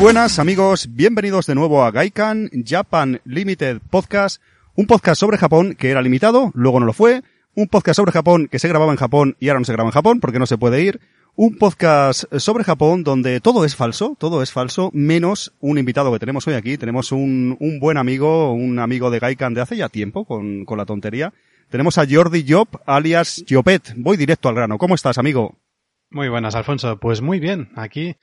Buenas amigos, bienvenidos de nuevo a Gaikan Japan Limited Podcast, un podcast sobre Japón que era limitado, luego no lo fue, un podcast sobre Japón que se grababa en Japón y ahora no se graba en Japón porque no se puede ir, un podcast sobre Japón donde todo es falso, todo es falso, menos un invitado que tenemos hoy aquí. Tenemos un, un buen amigo, un amigo de Gaikan de hace ya tiempo con, con la tontería. Tenemos a Jordi Job, alias Jopet. Voy directo al grano. ¿Cómo estás, amigo? Muy buenas, Alfonso. Pues muy bien. Aquí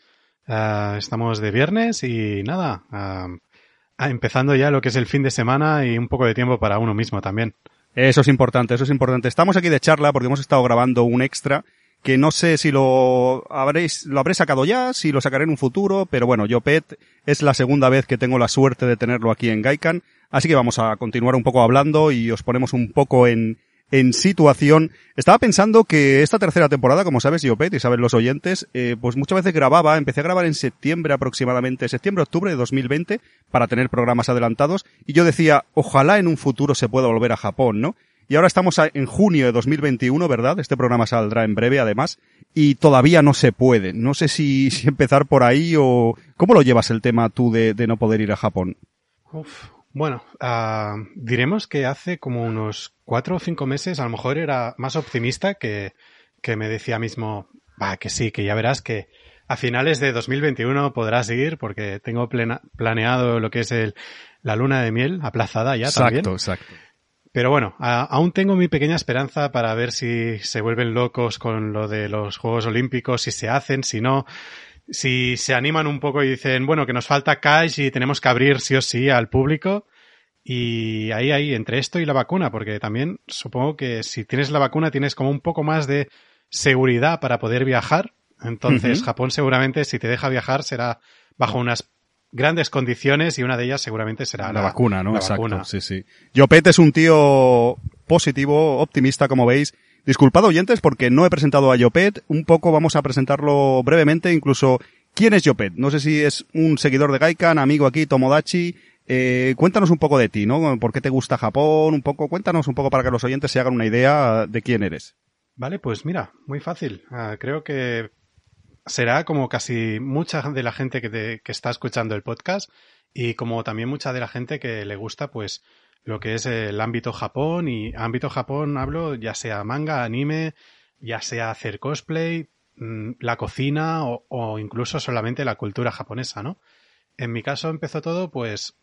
uh, estamos de viernes y nada, uh, empezando ya lo que es el fin de semana y un poco de tiempo para uno mismo también. Eso es importante, eso es importante. Estamos aquí de charla porque hemos estado grabando un extra que no sé si lo habréis, lo habré sacado ya, si lo sacaré en un futuro, pero bueno, Jopet es la segunda vez que tengo la suerte de tenerlo aquí en Gaikan, así que vamos a continuar un poco hablando y os ponemos un poco en, en situación. Estaba pensando que esta tercera temporada, como sabes, Jopet y saben los oyentes, eh, pues muchas veces grababa, empecé a grabar en septiembre aproximadamente, septiembre-octubre de 2020, para tener programas adelantados, y yo decía, ojalá en un futuro se pueda volver a Japón, ¿no? Y ahora estamos en junio de 2021, ¿verdad? Este programa saldrá en breve, además, y todavía no se puede. No sé si, si empezar por ahí o... ¿Cómo lo llevas el tema tú de, de no poder ir a Japón? Bueno, uh, diremos que hace como unos cuatro o cinco meses a lo mejor era más optimista que, que me decía mismo, va, que sí, que ya verás que a finales de 2021 podrás ir porque tengo plena, planeado lo que es el, la luna de miel aplazada ya exacto, también. Exacto, exacto. Pero bueno, a, aún tengo mi pequeña esperanza para ver si se vuelven locos con lo de los Juegos Olímpicos, si se hacen, si no, si se animan un poco y dicen, bueno, que nos falta cash y tenemos que abrir sí o sí al público. Y ahí, ahí, entre esto y la vacuna, porque también supongo que si tienes la vacuna tienes como un poco más de seguridad para poder viajar. Entonces, uh -huh. Japón seguramente, si te deja viajar, será bajo unas grandes condiciones y una de ellas seguramente será la, la vacuna, ¿no? La Exacto, vacuna. sí, sí. Jopet es un tío positivo, optimista, como veis. Disculpad oyentes porque no he presentado a Jopet. Un poco vamos a presentarlo brevemente, incluso quién es Jopet. No sé si es un seguidor de Gaikan, amigo aquí, Tomodachi. Eh, cuéntanos un poco de ti, ¿no? ¿Por qué te gusta Japón? Un poco, cuéntanos un poco para que los oyentes se hagan una idea de quién eres. Vale, pues mira, muy fácil. Uh, creo que será como casi mucha de la gente que, te, que está escuchando el podcast y como también mucha de la gente que le gusta pues lo que es el ámbito Japón y ámbito Japón hablo ya sea manga, anime, ya sea hacer cosplay, mm, la cocina o, incluso solamente la cultura japonesa, ¿no? En mi caso empezó todo pues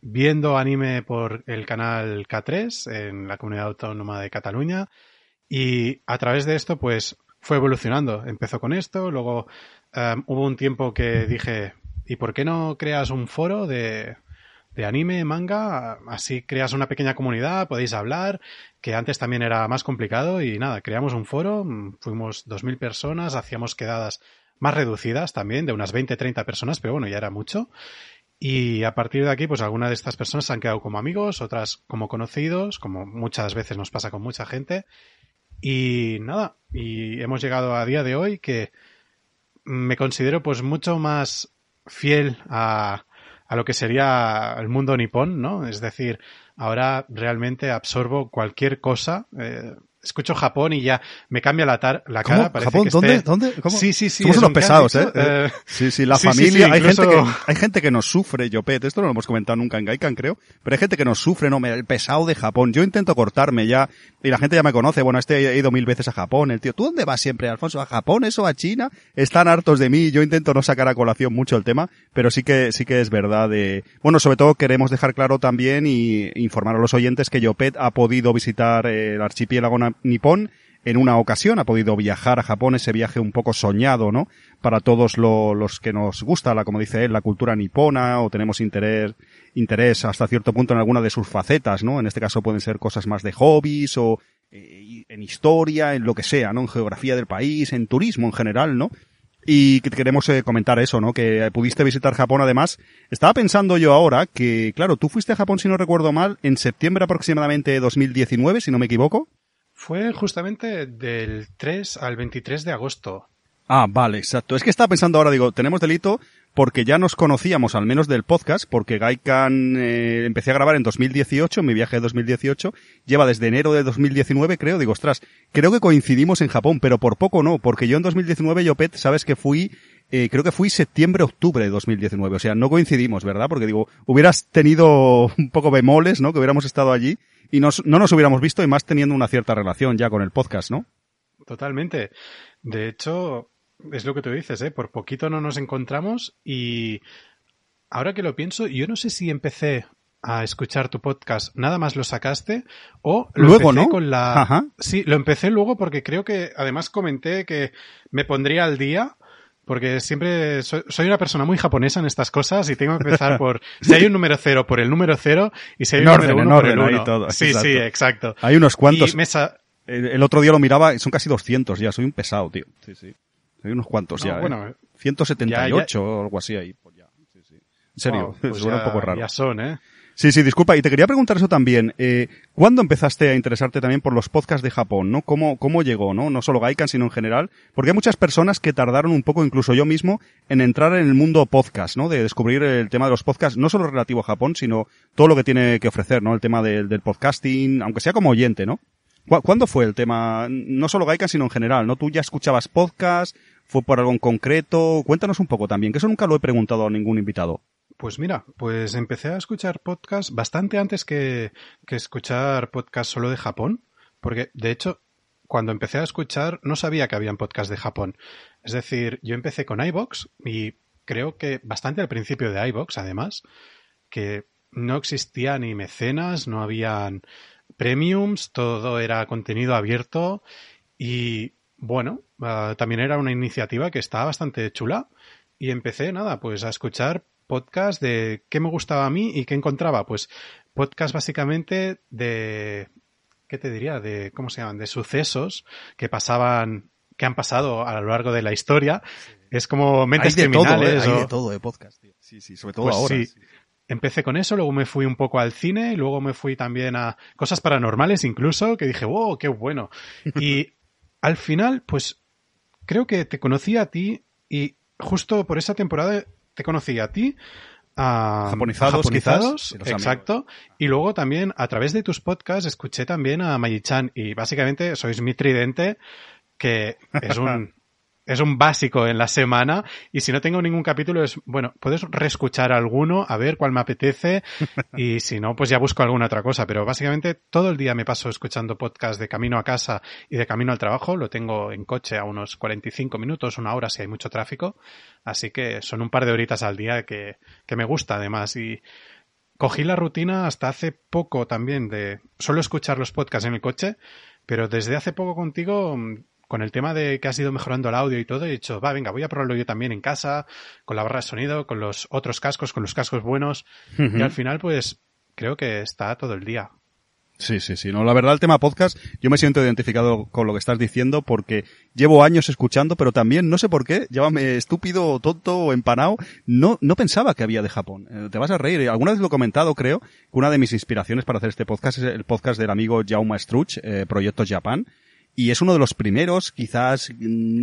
viendo anime por el canal K3 en la comunidad autónoma de Cataluña y a través de esto pues fue evolucionando. Empezó con esto, luego um, hubo un tiempo que dije, ¿y por qué no creas un foro de, de anime, manga? Así creas una pequeña comunidad, podéis hablar, que antes también era más complicado y nada, creamos un foro, fuimos 2.000 personas, hacíamos quedadas más reducidas también, de unas 20-30 personas, pero bueno, ya era mucho. Y a partir de aquí, pues algunas de estas personas se han quedado como amigos, otras como conocidos, como muchas veces nos pasa con mucha gente. Y nada, y hemos llegado a día de hoy que me considero pues mucho más fiel a, a lo que sería el mundo nipón, ¿no? Es decir, ahora realmente absorbo cualquier cosa. Eh, escucho Japón y ya me cambia la, tar la ¿Cómo? cara. Parece ¿Japón? que ¿Dónde? esté... ¿Dónde? ¿Cómo? Sí, sí, sí. Somos unos pesados, ¿eh? eh. Sí, sí, la sí, familia. sí, sí, hay, gente que, hay gente que nos sufre, Yopet. Esto no lo hemos comentado nunca en Gaikan, creo. Pero hay gente que nos sufre, ¿no? El pesado de Japón. Yo intento cortarme ya. Y la gente ya me conoce. Bueno, este he ido mil veces a Japón. El tío, ¿tú dónde vas siempre, Alfonso? ¿A Japón eso? ¿A China? Están hartos de mí. Yo intento no sacar a colación mucho el tema. Pero sí que, sí que es verdad de... Bueno, sobre todo queremos dejar claro también y informar a los oyentes que Yopet ha podido visitar el archipiélago nipón en una ocasión, ha podido viajar a Japón, ese viaje un poco soñado, ¿no? Para todos lo, los que nos gusta, la, como dice él, la cultura nipona o tenemos interés, interés hasta cierto punto en alguna de sus facetas, ¿no? En este caso pueden ser cosas más de hobbies o eh, en historia, en lo que sea, ¿no? En geografía del país, en turismo en general, ¿no? Y que queremos eh, comentar eso, ¿no? Que pudiste visitar Japón además. Estaba pensando yo ahora que, claro, tú fuiste a Japón, si no recuerdo mal, en septiembre aproximadamente de 2019, si no me equivoco. Fue justamente del 3 al 23 de agosto. Ah, vale, exacto. Es que estaba pensando ahora, digo, tenemos delito porque ya nos conocíamos, al menos del podcast, porque Gaikan eh, empecé a grabar en 2018, en mi viaje de 2018, lleva desde enero de 2019, creo, digo, ostras, creo que coincidimos en Japón, pero por poco no, porque yo en 2019, yo, Pet, sabes que fui eh, creo que fui septiembre-octubre de 2019. O sea, no coincidimos, ¿verdad? Porque digo, hubieras tenido un poco bemoles, ¿no? Que hubiéramos estado allí y nos, no nos hubiéramos visto y más teniendo una cierta relación ya con el podcast, ¿no? Totalmente. De hecho, es lo que tú dices, ¿eh? Por poquito no nos encontramos y ahora que lo pienso, yo no sé si empecé a escuchar tu podcast, nada más lo sacaste o lo luego, empecé ¿no? con la Ajá. Sí, lo empecé luego porque creo que además comenté que me pondría al día porque siempre soy, soy, una persona muy japonesa en estas cosas y tengo que empezar por si hay un número cero por el número cero y si hay En un orden, número uno por orden, el ahí uno. todo, sí, exacto. sí, exacto. Hay unos cuantos. El, el otro día lo miraba, son casi 200 ya, soy un pesado, tío. Sí, sí. Hay unos cuantos No, ya, ¿eh? bueno, 178 o algo así ahí. Pues ya. Sí, sí. En serio, wow, pues suena ya- un poco raro. Ya son, ¿eh? Sí, sí, disculpa. Y te quería preguntar eso también. Eh, ¿Cuándo empezaste a interesarte también por los podcasts de Japón? ¿Cómo, ¿Cómo llegó? ¿no? no solo Gaikan, sino en general. Porque hay muchas personas que tardaron un poco, incluso yo mismo, en entrar en el mundo podcast, ¿no? De descubrir el tema de los podcasts, no solo relativo a Japón, sino todo lo que tiene que ofrecer, ¿no? El tema del, del podcasting, aunque sea como oyente, ¿no? ¿Cu- ¿Cuándo fue el tema? No solo Gaikan, sino en general, ¿no? ¿Tú ya escuchabas podcast? ¿Fue por algo en concreto? Cuéntanos un poco también, que eso nunca lo he preguntado a ningún invitado. Pues mira, pues empecé a escuchar podcast bastante antes que, que escuchar podcast solo de Japón, porque de hecho, cuando empecé a escuchar no sabía que habían podcast de Japón. Es decir, yo empecé con iBox y creo que bastante al principio de iBox, además, que no existía ni mecenas, no habían premiums, todo era contenido abierto y bueno, uh, también era una iniciativa que estaba bastante chula y empecé nada, pues a escuchar podcast de qué me gustaba a mí y qué encontraba, pues podcast básicamente de ¿qué te diría? de ¿cómo se llaman? de sucesos que pasaban que han pasado a lo largo de la historia. Es como mentes hay de criminales todo, ¿eh? o... Hay de todo de podcast, tío. Sí, sí, sobre todo Pues ahora. sí. Empecé con eso, luego me fui un poco al cine, luego me fui también a cosas paranormales incluso, que dije, wow, qué bueno. Y al final, pues creo que te conocí a ti y justo por esa temporada te conocí a ti, a Japonizados, japonizados quizás, exacto, y luego también a través de tus podcasts escuché también a Mayi-chan y básicamente sois mi tridente que es un es un básico en la semana. Y si no tengo ningún capítulo es, bueno, puedes reescuchar alguno, a ver cuál me apetece. Y si no, pues ya busco alguna otra cosa, pero básicamente todo el día me paso escuchando podcast de camino a casa y de camino al trabajo, lo tengo en coche a unos 45 minutos, una hora si hay mucho tráfico, así que son un par de horitas al día que, que me gusta además. Y cogí la rutina hasta hace poco también de solo escuchar los podcasts en el coche, pero desde hace poco contigo con el tema de que has ido mejorando el audio y todo, he dicho, va, venga, voy a probarlo yo también en casa, con la barra de sonido, con los otros cascos, con los cascos buenos. Uh -huh. Y al final, pues, creo que está todo el día. Sí, sí, sí. No, la verdad, el tema podcast, yo me siento identificado con lo que estás diciendo porque llevo años escuchando, pero también, no sé por qué, llámame estúpido, tonto o empanado, no, no pensaba que había de Japón. Eh, te vas a reír. Alguna vez lo he comentado, creo, que una de mis inspiraciones para hacer este podcast es el podcast del amigo Jaume Struch, eh, Proyectos Japan y es uno de los primeros, quizás,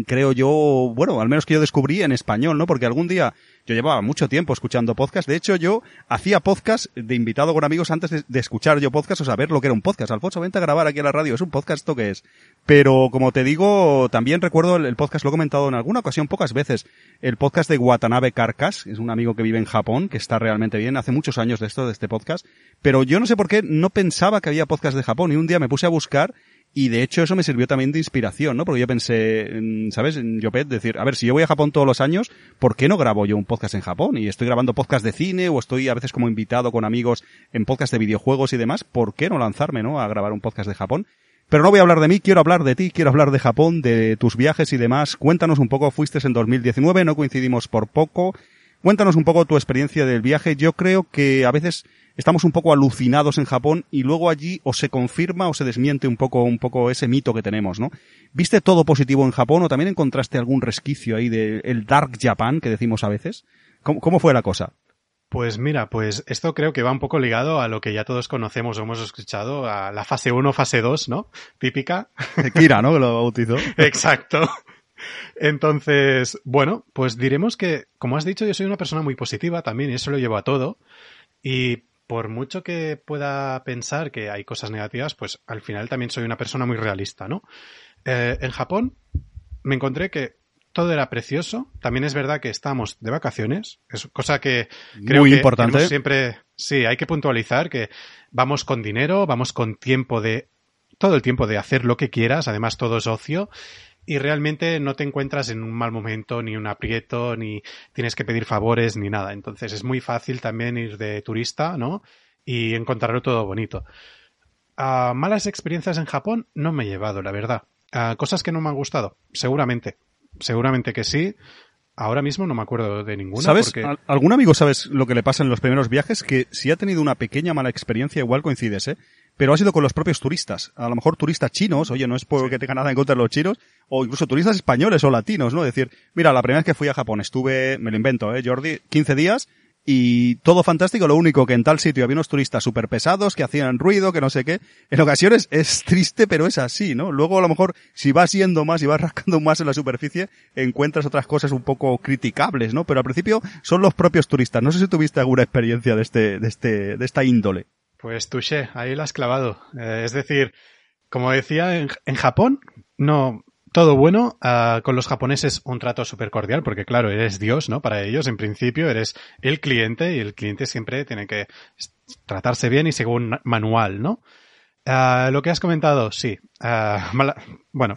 creo yo, bueno, al menos que yo descubrí en español, ¿no? Porque algún día yo llevaba mucho tiempo escuchando podcast. De hecho, yo hacía podcast de invitado con amigos antes de, escuchar yo podcast o saber lo que era un podcast. Alfonso, vente a grabar aquí a la radio. ¿Es un podcast esto qué es? Pero, como te digo, también recuerdo el, podcast, lo he comentado en alguna ocasión, pocas veces, el podcast de Watanabe Karkas, es un amigo que vive en Japón, que está realmente bien. Hace muchos años de esto, de este podcast. Pero yo no sé por qué no pensaba que había podcast de Japón. Y un día me puse a buscar y de hecho eso me sirvió también de inspiración, ¿no? Porque yo pensé, ¿sabes? En Yopet, decir, a ver, si yo voy a Japón todos los años, ¿por qué no grabo yo un podcast en Japón? Y estoy grabando podcast de cine o estoy a veces como invitado con amigos en podcast de videojuegos y demás, ¿por qué no lanzarme, no? A grabar un podcast de Japón. Pero no voy a hablar de mí, quiero hablar de ti, quiero hablar de Japón, de tus viajes y demás. Cuéntanos un poco, fuiste en 2019, no coincidimos por poco. Cuéntanos un poco tu experiencia del viaje. Yo creo que a veces estamos un poco alucinados en Japón y luego allí o se confirma o se desmiente un poco, un poco ese mito que tenemos, ¿no? ¿Viste todo positivo en Japón o también encontraste algún resquicio ahí del de Dark Japan que decimos a veces? ¿Cómo, ¿Cómo, fue la cosa? Pues mira, pues esto creo que va un poco ligado a lo que ya todos conocemos o hemos escuchado, a la fase 1, fase 2, ¿no? Típica. Kira, ¿no? Que lo bautizó. Exacto. Entonces, bueno, pues diremos que, como has dicho, yo soy una persona muy positiva también y eso lo llevo a todo. Y por mucho que pueda pensar que hay cosas negativas, pues al final también soy una persona muy realista, ¿no? Eh, en Japón me encontré que todo era precioso. También es verdad que estábamos de vacaciones, es cosa que creo Muy que importante. siempre, sí, hay que puntualizar que vamos con dinero, vamos con tiempo de, todo el tiempo de hacer lo que quieras, además todo es ocio. Y realmente no te encuentras en un mal momento, ni un aprieto, ni tienes que pedir favores, ni nada. Entonces es muy fácil también ir de turista, ¿no? Y encontrarlo todo bonito. A malas experiencias en Japón no me he llevado, la verdad. A cosas que no me han gustado, seguramente. Seguramente que sí. Ahora mismo no me acuerdo de ninguna. ¿Sabes? Porque... ¿Al- ¿Algún amigo sabes lo que le pasa en los primeros viajes? Que si ha tenido una pequeña mala experiencia, igual coincides, ¿eh? Pero ha sido con los propios turistas. A lo mejor turistas chinos, oye, no es porque tenga nada en contra de los chinos, o incluso turistas españoles o latinos, ¿no? Es decir, mira, la primera vez que fui a Japón estuve, me lo invento, ¿eh, Jordi? 15 días y todo fantástico, lo único que en tal sitio había unos turistas súper pesados que hacían ruido, que no sé qué. En ocasiones es triste, pero es así, ¿no? Luego a lo mejor si vas yendo más y vas rascando más en la superficie, encuentras otras cosas un poco criticables, ¿no? Pero al principio son los propios turistas. No sé si tuviste alguna experiencia de este, de este, de esta índole. Pues touché, ahí la has clavado. Eh, es decir, como decía, en, Japón, no, todo bueno, ah, con los japoneses un trato súper cordial, porque claro, eres Dios, ¿no? Para ellos, en principio, eres el cliente y el cliente siempre tiene que tratarse bien y según manual, ¿no? Ah, lo que has comentado, sí. Ah, bueno,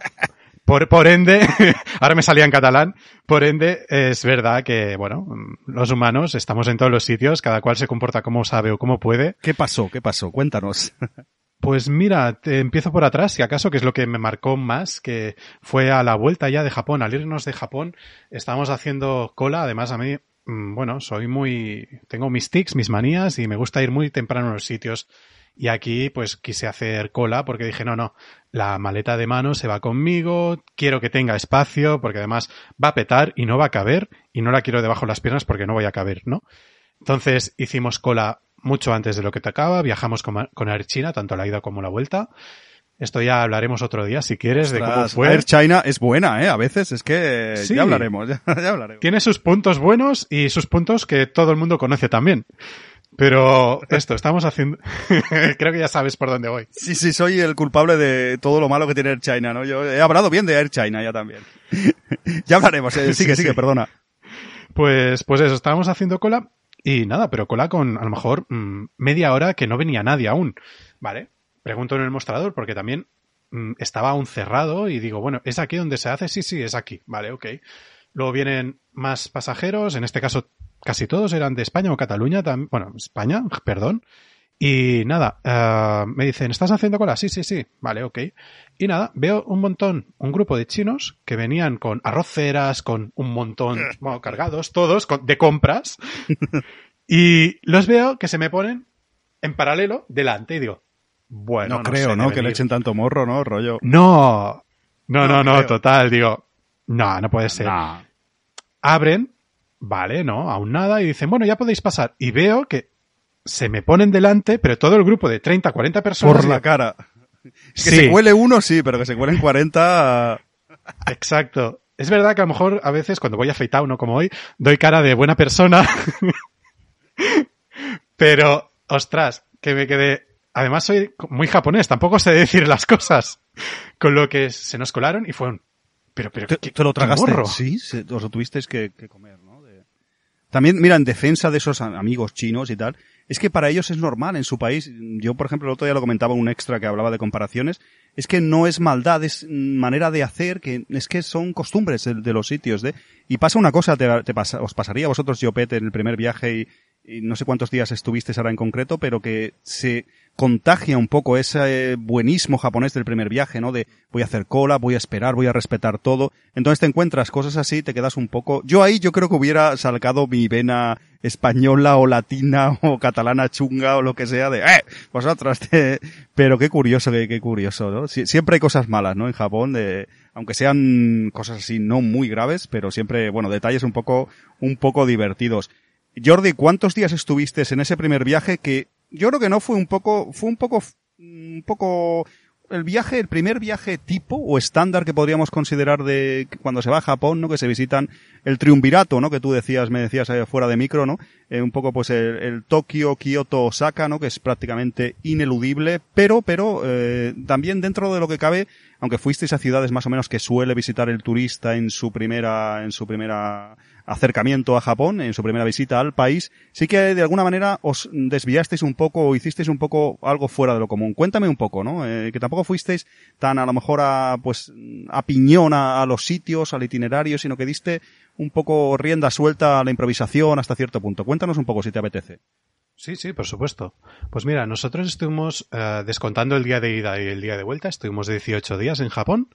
por, por ende, ahora me salía en catalán, por ende es verdad que, bueno, los humanos estamos en todos los sitios, cada cual se comporta como sabe o como puede. ¿Qué pasó? ¿Qué pasó? Cuéntanos. Pues mira, te empiezo por atrás, si acaso, que es lo que me marcó más, que fue a la vuelta ya de Japón, al irnos de Japón, estábamos haciendo cola, además a mí, mm, bueno, soy muy, tengo mis tics, mis manías y me gusta ir muy temprano a los sitios. Y aquí pues quise hacer cola porque dije, no, no, la maleta de mano se va conmigo, quiero que tenga espacio porque además va a petar y no va a caber y no la quiero debajo de las piernas porque no voy a caber, ¿no? Entonces hicimos cola mucho antes de lo que tocaba, viajamos con, con Air China, tanto la ida como la vuelta. Esto ya hablaremos otro día, si quieres, de cómo Ostras, fue. Air China es buena, ¿eh? A veces es que Sí. ya hablaremos, ya, ya hablaremos. Tiene sus puntos buenos y sus puntos que todo el mundo conoce también. Pero esto, estamos haciendo... Creo que ya sabes por dónde voy. Sí, sí, soy el culpable de todo lo malo que tiene Air China, ¿no? Yo he hablado bien de Air China ya también. ya hablaremos, eh, sigue, Sí, sigue, sí. perdona. Pues, pues eso, estábamos haciendo cola y nada, pero cola con a lo mejor mm, media hora que no venía nadie aún. Vale, pregunto en el mostrador porque también mm, estaba aún cerrado y digo, bueno, ¿es aquí donde se hace? Sí, sí, es aquí. Vale, ok. Luego vienen más pasajeros, en este caso casi todos eran de España o Cataluña, bueno, España, perdón. Y nada, eh, me dicen, ¿estás haciendo cola? Sí, sí, sí. Vale, ok. Y nada, veo un montón, un grupo de chinos que venían con arroceras, con un montón, bueno, cargados, todos, con- de compras. y los veo que se me ponen en paralelo delante y digo, bueno, no, no creo, sé, ¿no? Que le echen tanto morro, ¿no? Rollo. No, no, no, No total, digo, no, no puede ser. Abren, vale, no, aún nada, y dicen, bueno, ya podéis pasar. Y veo que se me ponen delante, pero todo el grupo de 30, 40 personas. Por la cara. Que Sí. se cuele uno, sí, pero que se cuelen 40... Exacto. Es verdad que a lo mejor a veces cuando voy afeitado, no como hoy, doy cara de buena persona. Pero, ostras, que me quedé. Además soy muy japonés, tampoco sé decir las cosas. Con lo que se nos colaron y fueron. Pero, pero, ¿Te, ¿qué- te lo tragaste? Sí, se- os lo tuvisteis que, que comer, También, mira, en defensa de esos amigos chinos y tal, es que para ellos es normal en su país. Yo, por ejemplo, el otro día lo comentaba en un extra que hablaba de comparaciones. Es que no es maldad, es manera de hacer, que es que son costumbres de, los sitios. De, y pasa una cosa, te, pasa- os pasaría a vosotros, Jopet, en el primer viaje y, no sé cuántos días estuvisteis ahora en concreto, pero que se contagia un poco ese buenismo japonés del primer viaje, ¿no? De voy a hacer cola, voy a esperar, voy a respetar todo. Entonces te encuentras cosas así, te quedas un poco... Yo ahí yo creo que hubiera salcado mi vena española o latina o catalana chunga o lo que sea de, eh, vosotros, te-". pero qué curioso, qué, qué curioso, ¿no? Sie- siempre hay cosas malas, ¿no? En Japón, de, aunque sean cosas así no muy graves, pero siempre, bueno, detalles un poco, un poco divertidos. Jordi, ¿cuántos días estuviste en ese primer viaje que yo creo que no fue un poco, fue un poco, un poco el viaje, el primer viaje tipo o estándar que podríamos considerar de cuando se va a Japón, ¿no? Que se visitan el triunvirato, ¿no? Que tú decías, me decías eh, fuera de micro, ¿no? Eh, un poco pues el, el Tokio, Kioto, Osaka, ¿no? Que es prácticamente ineludible, pero, pero, eh, también dentro de lo que cabe aunque fuisteis a ciudades más o menos que suele visitar el turista en su primera, en su primera acercamiento a Japón, en su primera visita al país, sí que de alguna manera os desviasteis un poco o hicisteis un poco algo fuera de lo común. Cuéntame un poco, ¿no? Eh, que tampoco fuisteis tan a lo mejor a, pues, a piñón a, los sitios, al itinerario, sino que diste un poco rienda suelta a la improvisación hasta cierto punto. Cuéntanos un poco si te apetece. Sí, sí, por supuesto. Pues mira, nosotros estuvimos eh, descontando el día de ida y el día de vuelta, estuvimos 18 días en Japón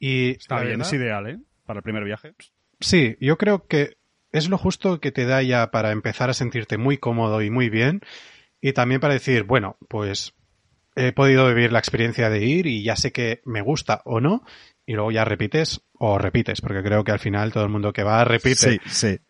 y... Está bien, es ideal, ¿eh? Para el primer viaje. Sí, yo creo que es lo justo que te da ya para empezar a sentirte muy cómodo y muy bien y también para decir, bueno, pues he podido vivir la experiencia de ir y ya sé que me gusta o no y luego ya repites o repites, porque creo que al final todo el mundo que va repite. Sí, sí.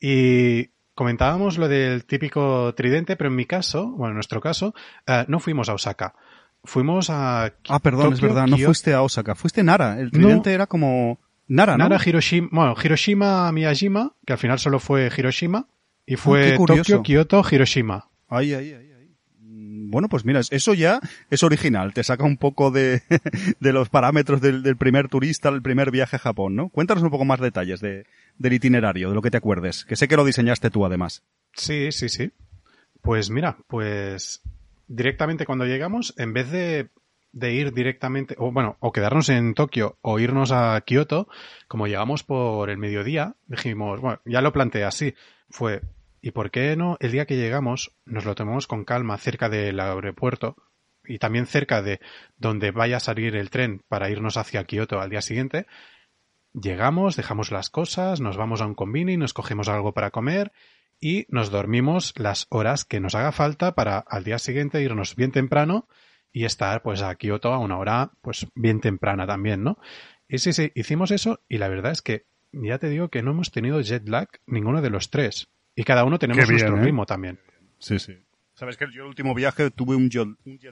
Y comentábamos lo del típico tridente, pero en mi caso, bueno, en nuestro caso, eh, no fuimos a Osaka. Fuimos a... Ah, perdón, es verdad, no fuiste a Osaka, fuiste a Nara. El tridente era como... Nara, ¿no? Nara, Hiroshima, bueno, Hiroshima, Miyajima, que al final solo fue Hiroshima, y fue ah, Tokio, Kyoto, Hiroshima. Ay, ay, ay, ay. Mm, bueno, pues mira, eso ya es original, te saca un poco de, de los parámetros del, del, primer turista, del primer viaje a Japón, ¿no? Cuéntanos un poco más detalles de, del itinerario, de lo que te acuerdes, que sé que lo diseñaste tú además. Sí, sí, sí. Pues mira, pues directamente cuando llegamos, en vez de de ir directamente, o bueno, o quedarnos en Tokio o irnos a Kioto, como llegamos por el mediodía, dijimos, bueno, ya lo planteé así, fue, ¿y por qué no el día que llegamos nos lo tomamos con calma cerca del aeropuerto y también cerca de donde vaya a salir el tren para irnos hacia Kioto al día siguiente? Llegamos, dejamos las cosas, nos vamos a un convini, nos cogemos algo para comer y nos dormimos las horas que nos haga falta para al día siguiente irnos bien temprano y estar pues a Kioto a una hora pues bien temprana también, ¿no? Y sí, sí, hicimos eso y la verdad es que ya te digo que no hemos tenido jet lag ninguno de los tres. Y cada uno tenemos nuestro ¿eh? ritmo también. Sí, sí. Sabes que yo el último viaje tuve un jet,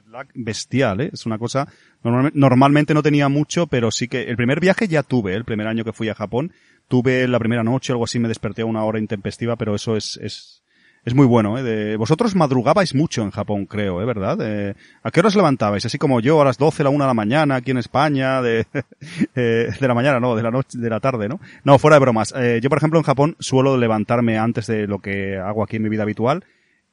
lag bestial, ¿eh? Es una cosa, normalmente no tenía mucho, pero sí que el primer viaje ya tuve, ¿eh? el primer año que fui a Japón, tuve la primera noche, algo así, me desperté a una hora intempestiva, pero eso es, es, es muy bueno, ¿eh? Vosotros madrugabais mucho en Japón, creo, ¿eh? ¿Verdad? Eh, ¿A qué horas levantabais? Así como yo, a las 12, la 1 de la mañana, aquí en España, de, eh, de la mañana, no, de la noche, de la tarde, ¿no? No, fuera de bromas. Eh, yo, por ejemplo, en Japón suelo levantarme antes de lo que hago aquí en mi vida habitual.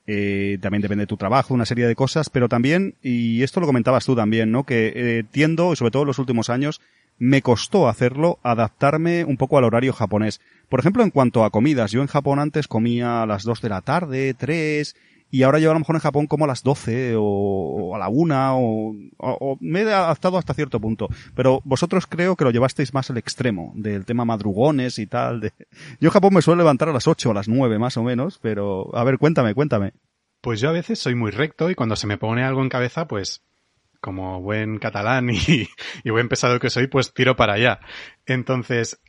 Eh, también depende de tu trabajo, una serie de cosas, pero también, y esto lo comentabas tú también, ¿no? Que eh, tiendo, sobre todo en los últimos años, me costó hacerlo, adaptarme un poco al horario japonés. Por ejemplo, en cuanto a comidas, yo en Japón antes comía a las 2 de la tarde, 3, y ahora yo a lo mejor en Japón como a las 12 o, a la 1 o, o, me he adaptado hasta cierto punto. Pero vosotros creo que lo llevasteis más al extremo del tema madrugones y tal. De... Yo en Japón me suelo levantar a las 8 o a las 9 más o menos, pero a ver, cuéntame, cuéntame. Pues yo a veces soy muy recto y cuando se me pone algo en cabeza, pues como buen catalán y, y, buen pesado que soy, pues tiro para allá. Entonces,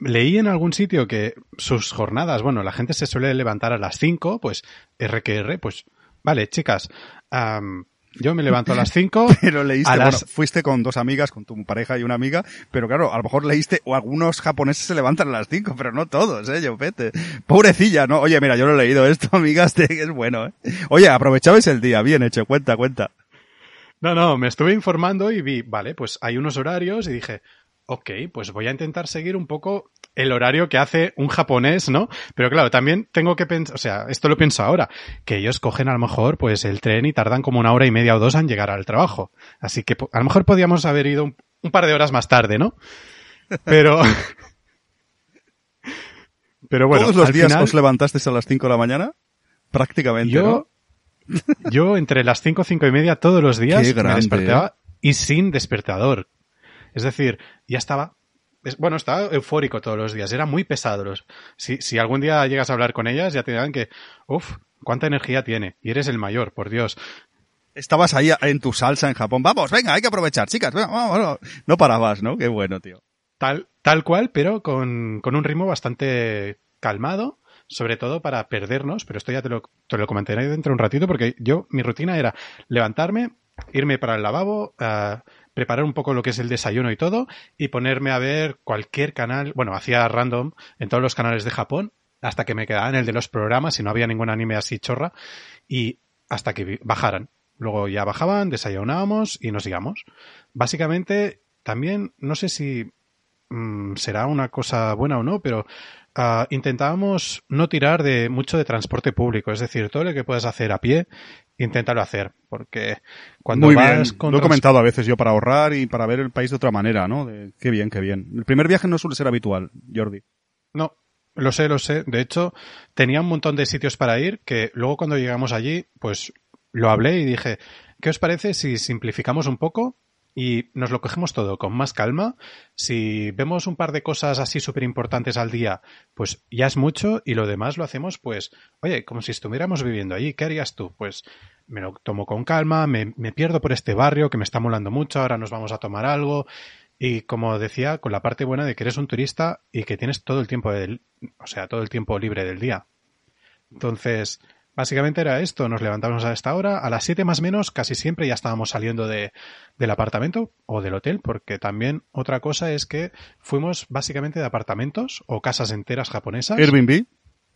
leí en algún sitio que sus jornadas, bueno, la gente se suele levantar a las 5, pues RQR, pues vale, chicas, um, yo me levanto a las 5. Pero leíste, bueno, fuiste con dos amigas, con tu pareja y una amiga, pero claro, a lo mejor leíste, o algunos japoneses se levantan a las 5, pero no todos, eh, yo pete. Pobrecilla, ¿no? Oye, mira, yo lo he leído esto, amigas, es bueno, eh. Oye, aprovechabais el día, bien hecho, cuenta, cuenta. No, no, me estuve informando y vi, vale, pues hay unos horarios y dije, ok, pues voy a intentar seguir un poco el horario que hace un japonés, ¿no? Pero claro, también tengo que pensar, o sea, esto lo pienso ahora, que ellos cogen a lo mejor pues el tren y tardan como una hora y media o dos en llegar al trabajo. Así que a lo mejor podíamos haber ido un, par de horas más tarde, ¿no? Pero... Pero bueno, ¿Todos los días os levantasteis a las 5 de la mañana? Prácticamente, yo, Yo entre las 5 cinco y media todos los días me despertaba ¿eh? y sin despertador. Es decir, ya estaba bueno, estaba eufórico todos los días, era muy pesado. Si, si algún día llegas a hablar con ellas, ya te dirán que, uff, cuánta energía tiene. Y eres el mayor, por Dios. Estabas ahí en tu salsa en Japón. Vamos, venga, hay que aprovechar, chicas. vamos, No parabas, ¿no? Qué bueno, tío. Tal, tal cual, pero con, con un ritmo bastante calmado, sobre todo para perdernos, pero esto ya te lo, te lo comentaré dentro de un ratito, porque yo, mi rutina era levantarme, irme para el lavabo, uh, preparar un poco lo que es el desayuno y todo, y ponerme a ver cualquier canal, bueno, hacía random en todos los canales de Japón, hasta que me quedaba en el de los programas y no había ningún anime así chorra, y hasta que bajaran. Luego ya bajaban, desayunábamos y nos íbamos. Básicamente también, no sé si mm, será una cosa buena o no, pero uh, intentábamos no tirar de mucho de transporte público. Es decir, todo lo que puedas hacer a pie, inténtalo hacer. Porque cuando Muy vas bien. con Lo he comentado a veces yo para ahorrar y para ver el país de otra manera, ¿no? De- qué bien, qué bien. El primer viaje no suele ser habitual, Jordi. No, lo sé, lo sé. De hecho, tenía un montón de sitios para ir que luego cuando llegamos allí, pues lo hablé y dije, ¿qué os parece si simplificamos un poco y nos lo cogemos todo con más calma? Si vemos un par de cosas así súper importantes al día, pues ya es mucho y lo demás lo hacemos, pues, oye, como si estuviéramos viviendo allí, ¿qué harías tú? Pues me lo tomo con calma, me, me pierdo por este barrio que me está molando mucho, ahora nos vamos a tomar algo. Y como decía, con la parte buena de que eres un turista y que tienes todo el tiempo del, o sea, todo el tiempo libre del día. Entonces, básicamente era esto, nos levantamos a esta hora, a las 7 más menos, casi siempre ya estábamos saliendo de, del apartamento o del hotel, porque también otra cosa es que fuimos básicamente de apartamentos o casas enteras japonesas. Airbnb,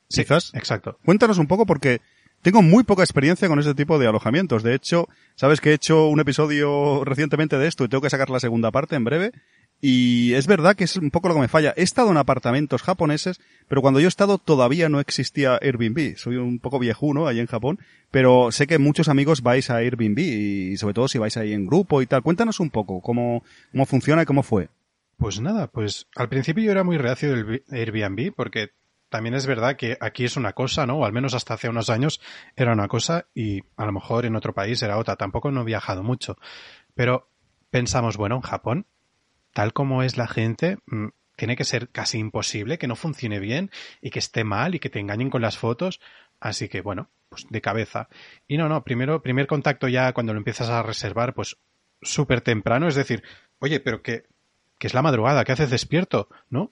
Sí, quizás. Exacto. Cuéntanos un poco porque tengo muy poca experiencia con este tipo de alojamientos. De hecho, sabes que he hecho un episodio recientemente de esto y tengo que sacar la segunda parte en breve. Y es verdad que es un poco lo que me falla. He estado en apartamentos japoneses, pero cuando yo he estado todavía no existía Airbnb. Soy un poco viejuno ahí en Japón, pero sé que muchos amigos vais a Airbnb y sobre todo si vais ahí en grupo y tal. Cuéntanos un poco cómo, cómo funciona y cómo fue. Pues nada, pues al principio yo era muy reacio del Airbnb porque también es verdad que aquí es una cosa, ¿no? O al menos hasta hace unos años era una cosa y a lo mejor en otro país era otra. Tampoco no he viajado mucho. Pero pensamos, bueno, en Japón, tal como es la gente, mm, tiene que ser casi imposible que no funcione bien y que esté mal y que te engañen con las fotos. Así que bueno, pues de cabeza. Y no, no, primero, primer contacto ya cuando lo empiezas a reservar, pues súper temprano, es decir, oye, pero que, que es la madrugada, ¿qué haces despierto? ¿No?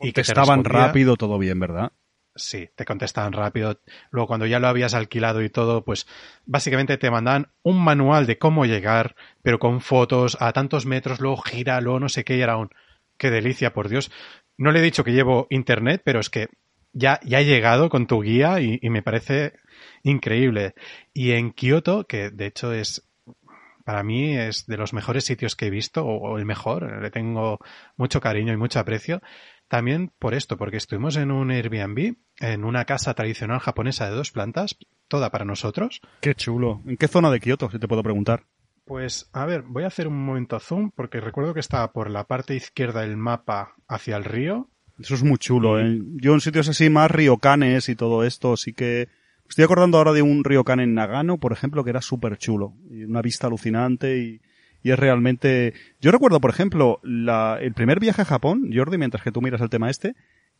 Y que Estaban rápido, todo bien, ¿verdad? Sí, te contestaban rápido. Luego, cuando ya lo habías alquilado y todo, pues básicamente te mandaban un manual de cómo llegar, pero con fotos a tantos metros, luego gira, luego no sé qué, y era un... ¡Qué delicia, por Dios! No le he dicho que llevo internet, pero es que ya, ya he llegado con tu guía y, y me parece increíble. Y en Kioto, que de hecho es... Para mí es de los mejores sitios que he visto, o, el mejor, le tengo mucho cariño y mucho aprecio. También por esto, porque estuvimos en un Airbnb, en una casa tradicional japonesa de dos plantas, toda para nosotros. Qué chulo. ¿En qué zona de Kioto, si te puedo preguntar? Pues, a ver, voy a hacer un momento zoom, porque recuerdo que estaba por la parte izquierda del mapa hacia el río. Eso es muy chulo, ¿eh? Yo en sitios así más ryokanes y todo esto, sí que... Estoy acordando ahora de un ryokan en Nagano, por ejemplo, que era súper chulo. Y una vista alucinante y, y es realmente... Yo recuerdo, por ejemplo, la, el primer viaje a Japón, Jordi, mientras que tú miras el tema este,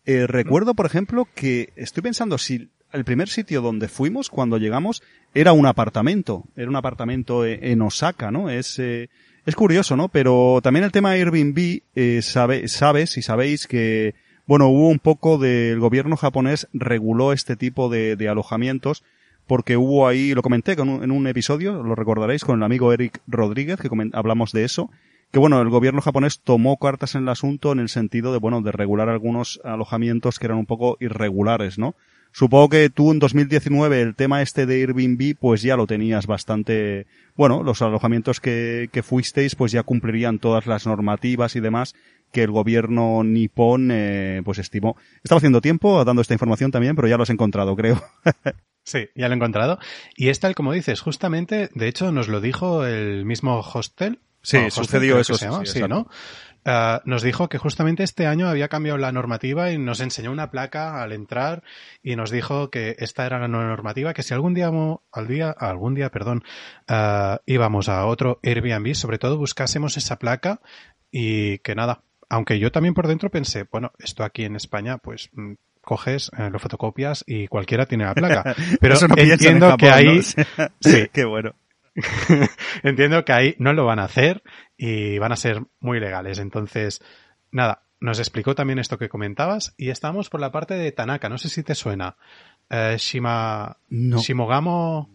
eh, recuerdo, por ejemplo, que estoy pensando si el primer sitio donde fuimos cuando llegamos era un apartamento. Era un apartamento e- en Osaka, ¿no? Es... eh, es curioso, ¿no? Pero también el tema Airbnb, eh, sabe, sabes y sabéis que, bueno, hubo un poco del gobierno japonés reguló este tipo de, de alojamientos porque hubo ahí, lo comenté un- en un episodio, lo recordaréis, con el amigo Eric Rodríguez, que hablamos de eso, que bueno, el gobierno japonés tomó cartas en el asunto en el sentido de, bueno, de regular algunos alojamientos que eran un poco irregulares, ¿no? Supongo que tú en 2019 el tema este de Airbnb pues ya lo tenías bastante, bueno, los alojamientos que, que fuisteis pues ya cumplirían todas las normativas y demás que el gobierno nipón eh, pues estimó. Estaba haciendo tiempo dando esta información también, pero ya lo has encontrado, creo. Sí, ya lo he encontrado. Y es tal como dices, justamente, de hecho, nos lo dijo el mismo hostel. Sí, sucedió eso, sí, sí. ¿no? Ah, nos dijo que justamente este año había cambiado la normativa y nos enseñó una placa al entrar y nos dijo que esta era la nueva normativa, que si algún día, al día, algún día, perdón, ah, íbamos a otro Airbnb, sobre todo buscásemos esa placa y que nada, aunque yo también por dentro pensé, bueno, esto aquí en España, pues mm, coges, eh, lo fotocopias y cualquiera tiene la placa. Pero Eso no piensan en entiendo que Japón, ¿no? ahí, sí, Qué bueno. entiendo que ahí no lo van a hacer y van a ser muy legales. Entonces, nada, nos explicó también esto que comentabas y estamos por la parte de Tanaka, no sé si te suena. Eh, Shima, No. Shimogamo,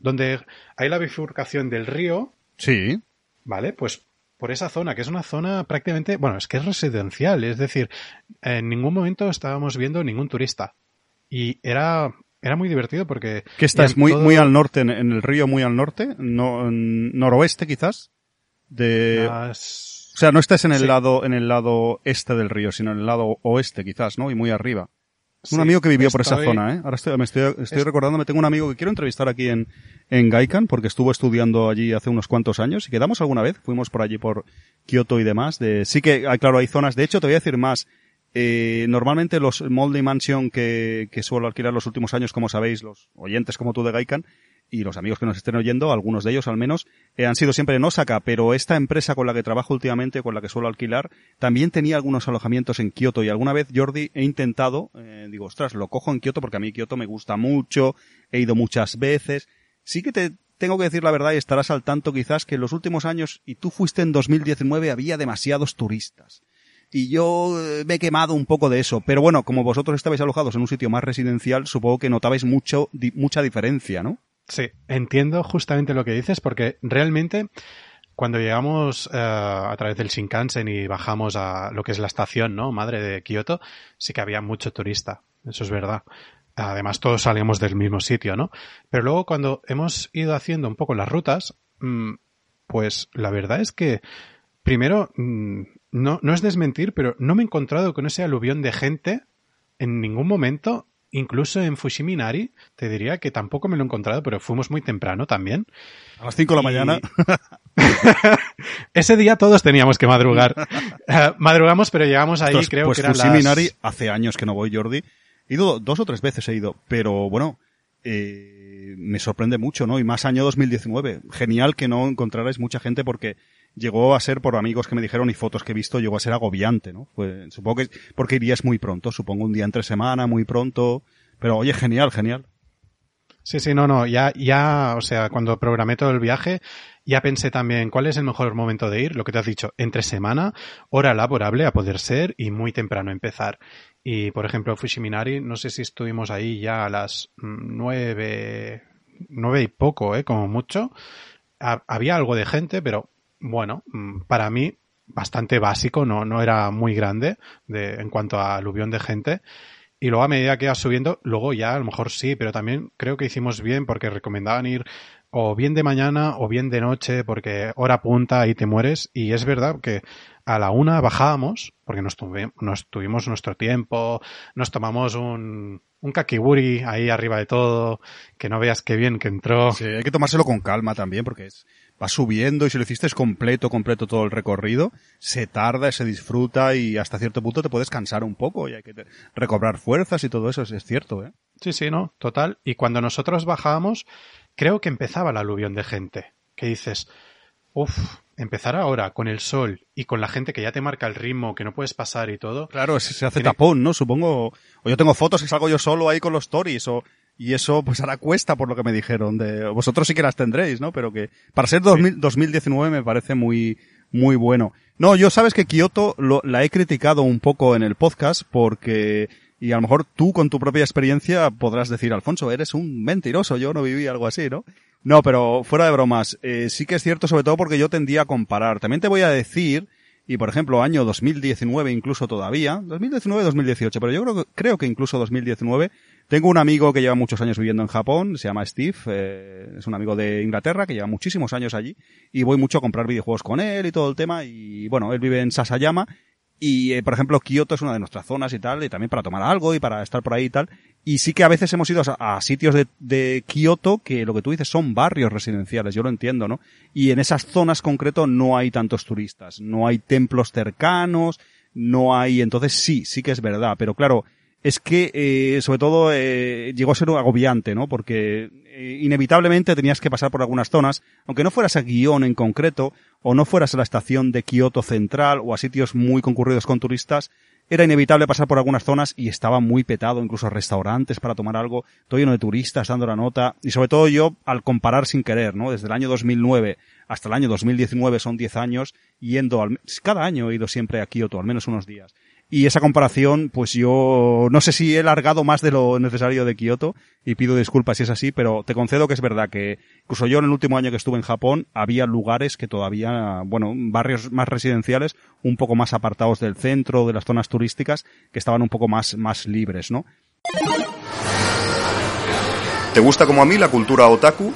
donde hay la bifurcación del río, Sí. ¿vale? Pues por esa zona, que es una zona prácticamente, bueno, es que es residencial, es decir, en ningún momento estábamos viendo ningún turista. Y era, era muy divertido porque... Que estás muy, todo- muy al norte, en, en el río muy al norte, no, en noroeste quizás. De, las- sea, no estás en el lado, en el lado este del río, sino en el lado oeste, quizás, ¿no? Y muy arriba. Un amigo que vivió por esa zona, ¿eh? Ahora estoy, me estoy, estoy recordando, me tengo un amigo que quiero entrevistar aquí en, en Gaikan, porque estuvo estudiando allí hace unos cuantos años y quedamos alguna vez, fuimos por allí por Kioto y demás. De, sí que, claro, hay zonas, de hecho, te voy a decir más, eh, normalmente los Moldy Mansion que, que suelo alquilar los últimos años, como sabéis, los oyentes como tú de Gaikan, y los amigos que nos estén oyendo, algunos de ellos al menos, eh, han sido siempre en Osaka, pero esta empresa con la que trabajo últimamente, con la que suelo alquilar, también tenía algunos alojamientos en Kioto y alguna vez, Jordi, he intentado, eh, digo, ostras, lo cojo en Kioto porque a mí Kioto me gusta mucho, he ido muchas veces. Sí que te tengo que decir la verdad y estarás al tanto quizás que en los últimos años, y tú fuiste en 2019, había demasiados turistas y yo eh, me he quemado un poco de eso. Pero bueno, como vosotros estabais alojados en un sitio más residencial, supongo que notabais mucho, mucha diferencia, ¿no? Sí, entiendo justamente lo que dices porque realmente cuando llegamos eh, a través del Shinkansen y bajamos a lo que es la estación, ¿no? Madre de Kioto, sí que había mucho turista. Eso es verdad. Además, todos salíamos del mismo sitio, ¿no? Pero luego cuando hemos ido haciendo un poco las rutas, mm, pues la verdad es que primero mm, no, no es desmentir, pero no me he encontrado con ese aluvión de gente en ningún momento. Incluso en Fushiminari, te diría que tampoco me lo he encontrado, pero fuimos muy temprano también. A las 5 de la mañana. Ese día todos teníamos que madrugar. Eh, madrugamos, pero llegamos ahí, creo pues que era Fushiminari, hace años que no voy, Jordi. He ido dos o tres veces he ido, pero bueno, eh, me sorprende mucho, ¿no? Y más año 2019. Genial que no encontrarais mucha gente porque llegó a ser, por amigos que me dijeron y fotos que he visto, llegó a ser agobiante, ¿no? Pues supongo que, porque irías muy pronto, supongo un día entre semana, muy pronto, pero oye, genial, genial. Sí, sí, no, no, ya, ya, o sea, cuando programé todo el viaje, ya pensé también cuál es el mejor momento de ir, lo que te has dicho, entre semana, hora laborable a poder ser y muy temprano empezar. Y, por ejemplo, Fushiminari, no sé si estuvimos ahí ya a las nueve, nueve y poco, ¿eh? Como mucho. había algo de gente, pero bueno, mm, para mí bastante básico, no, no era muy grande de, en cuanto a aluvión de gente. Y luego a medida que iba subiendo, luego ya a lo mejor sí, pero también creo que hicimos bien porque recomendaban ir o bien de mañana o bien de noche porque hora punta y te mueres. Y es verdad que a la una bajábamos porque nos, nos tuvimos nuestro tiempo, nos tomamos un, un kakiburi ahí arriba de todo, que no veas qué bien que entró. Sí, hay que tomárselo con calma también porque es va subiendo y si lo hiciste completo, completo todo el recorrido, se tarda, se disfruta y hasta cierto punto te puedes cansar un poco y hay que recobrar fuerzas y todo eso, es, cierto, ¿eh? Sí, sí, no, total. Y cuando nosotros bajábamos, creo que empezaba la aluvión de gente, que dices, uff, empezar ahora con el sol y con la gente que ya te marca el ritmo, que no puedes pasar y todo. Claro, se hace tapón, ¿no? Supongo. O yo tengo fotos y salgo yo solo ahí con los stories, o y eso pues ahora cuesta por lo que me dijeron de vosotros sí que las tendréis, ¿no? Pero que para ser 2019 me parece muy muy bueno. No, yo sabes que Kioto lo, la he criticado un poco en el podcast porque y a lo mejor tú con tu propia experiencia podrás decir, Alfonso, eres un mentiroso, yo no viví algo así, ¿no? No, pero fuera de bromas, eh, sí que es cierto sobre todo porque yo tendía a comparar. También te voy a decir, y por ejemplo año 2019 incluso todavía, 2019-2018, pero yo creo, creo que incluso 2019 tengo un amigo que lleva muchos años viviendo en Japón, se llama Steve, eh, es un amigo de Inglaterra que lleva muchísimos años allí y voy mucho a comprar videojuegos con él y todo el tema y bueno, él vive en Sasayama y eh, por ejemplo Kyoto es una de nuestras zonas y tal y también para tomar algo y para estar por ahí y tal y sí que a veces hemos ido a, sitios de, de, Kioto que lo que tú dices son barrios residenciales, yo lo entiendo, ¿no? Y en esas zonas concreto no hay tantos turistas, no hay templos cercanos, no hay, entonces sí, sí que es verdad, pero claro, es que, eh, sobre todo, eh, llegó a ser agobiante, ¿no? Porque eh, inevitablemente tenías que pasar por algunas zonas, aunque no fueras a guion en concreto, o no fueras a la estación de Kioto Central o a sitios muy concurridos con turistas, era inevitable pasar por algunas zonas y estaba muy petado, incluso restaurantes para tomar algo, todo lleno de turistas dando la nota, y sobre todo yo, al comparar sin querer, ¿no? Desde el año 2009 hasta el año 2019 son 10 años, yendo al, cada año he ido siempre a Kioto, al menos unos días. Y esa comparación, pues yo no sé si he largado más de lo necesario de Kioto y pido disculpas si es así, pero te concedo que es verdad que incluso yo en el último año que estuve en Japón había lugares que todavía, bueno, barrios más residenciales, un poco más apartados del centro, de las zonas turísticas, que estaban un poco más, más libres, ¿no? ¿Te gusta como a mí la cultura otaku?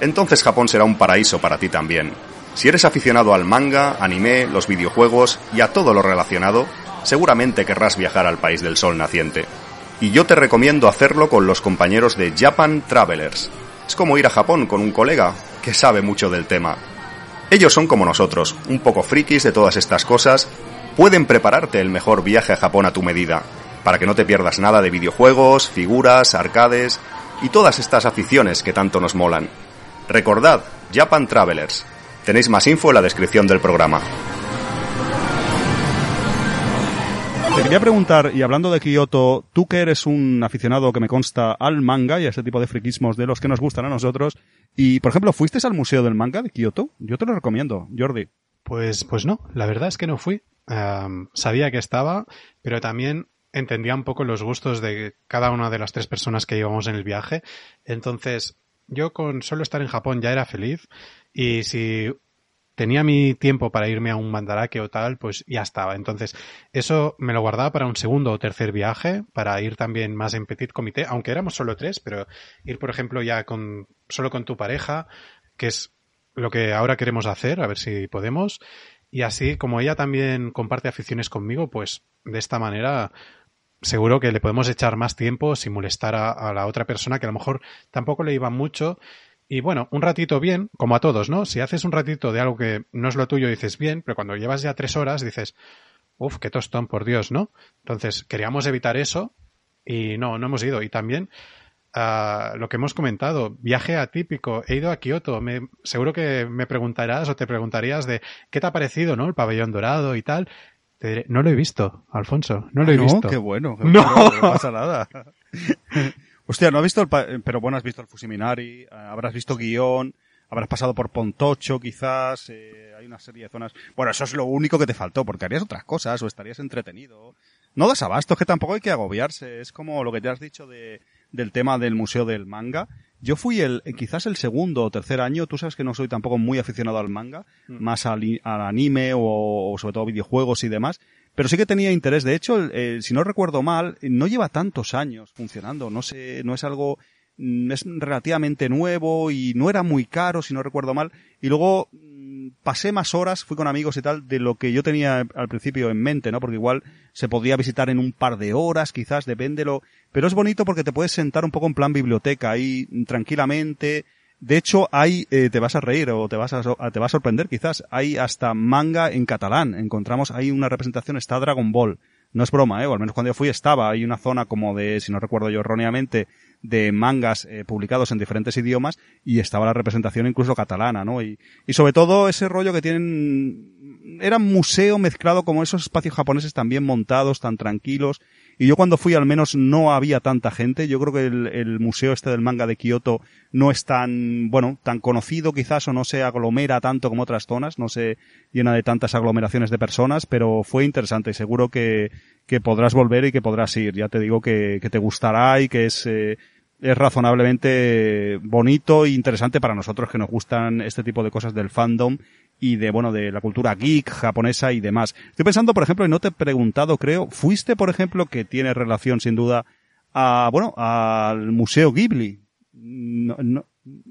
Entonces Japón será un paraíso para ti también. Si eres aficionado al manga, anime, los videojuegos y a todo lo relacionado, seguramente querrás viajar al país del sol naciente. Y yo te recomiendo hacerlo con los compañeros de Japan Travelers. Es como ir a Japón con un colega que sabe mucho del tema. Ellos son como nosotros, un poco frikis de todas estas cosas, pueden prepararte el mejor viaje a Japón a tu medida, para que no te pierdas nada de videojuegos, figuras, arcades y todas estas aficiones que tanto nos molan. Recordad, Japan Travelers. Tenéis más info en la descripción del programa. Te quería preguntar, y hablando de Kioto, tú que eres un aficionado que me consta al manga y a ese tipo de friquismos de los que nos gustan a nosotros, y por ejemplo, ¿fuiste al Museo del Manga de Kioto? Yo te lo recomiendo, Jordi. Pues, pues no, la verdad es que no fui. sabía que estaba, pero también entendía un poco los gustos de cada una de las tres personas que íbamos en el viaje. Entonces, yo con solo estar en Japón ya era feliz y si tenía mi tiempo para irme a un mandarake o tal, pues ya estaba. Entonces, eso me lo guardaba para un segundo o tercer viaje, para ir también más en petit comité, aunque éramos solo tres, pero ir, por ejemplo, ya con, solo con tu pareja, que es lo que ahora queremos hacer, a ver si podemos. Y así, como ella también comparte aficiones conmigo, pues de esta manera seguro que le podemos echar más tiempo sin molestar a, a la otra persona que a lo mejor tampoco le iba mucho y bueno, un ratito bien, como a todos, ¿no? Si haces un ratito de algo que no es lo tuyo, dices bien, pero cuando llevas ya tres horas, dices, uff, qué tostón, por Dios, ¿no? Entonces, queríamos evitar eso y no, no hemos ido. Y también, uh, lo que hemos comentado, viaje atípico, he ido a Kioto, me, seguro que me preguntarás o te preguntarías de qué te ha parecido, ¿no? El pabellón dorado y tal. Te diré, no lo he visto, Alfonso, no lo he no, visto. qué bueno. Qué No. bueno, no pasa nada. Hostia, no has visto el, pa- pero bueno, has visto el Fusiminari, eh, habrás visto guion, habrás pasado por Pontocho quizás, eh, hay una serie de zonas. Bueno, eso es lo único que te faltó, porque harías otras cosas o estarías entretenido. No das abasto, es que tampoco hay que agobiarse, es como lo que te has dicho de, del tema del Museo del Manga. Yo fui el, eh, quizás el segundo o tercer año, tú sabes que no soy tampoco muy aficionado al manga, más al, al anime o, o sobre todo videojuegos y demás, pero sí que tenía interés. De hecho, el- si no recuerdo mal, no lleva tantos años funcionando. No sé, no es algo, mm, es relativamente nuevo y no era muy caro, si no recuerdo mal. Y luego mm, pasé más horas, fui con amigos y tal, de lo que yo tenía al principio en mente, ¿no? Porque igual se podría visitar en un par de horas, quizás, depende lo, pero es bonito porque te puedes sentar un poco en plan biblioteca ahí tranquilamente. De hecho, hay, eh, te vas a reír o te vas a, te va a sorprender quizás, hay hasta manga en catalán. Encontramos ahí una representación, está Dragon Ball. No es broma, ¿eh? O al menos cuando yo fui estaba. Hay una zona como de, si no recuerdo yo erróneamente, de mangas eh, publicados en diferentes idiomas y estaba la representación incluso catalana, ¿no? Y, y sobre todo ese rollo que tienen, era un museo mezclado como esos espacios japoneses tan bien montados, tan tranquilos. Y yo cuando fui al menos no había tanta gente. Yo creo que el, el museo este del manga de Kioto no es tan, bueno, tan conocido quizás o no se aglomera tanto como otras zonas, no se llena de tantas aglomeraciones de personas, pero fue interesante y seguro que, que podrás volver y que podrás ir. Ya te digo que, que te gustará y que es, eh, es razonablemente bonito e interesante para nosotros que nos gustan este tipo de cosas del fandom y de, bueno, de la cultura geek japonesa y demás. Estoy pensando, por ejemplo, y no te he preguntado, creo, fuiste, por ejemplo, que tiene relación sin duda a, bueno, al Museo Ghibli. No, no,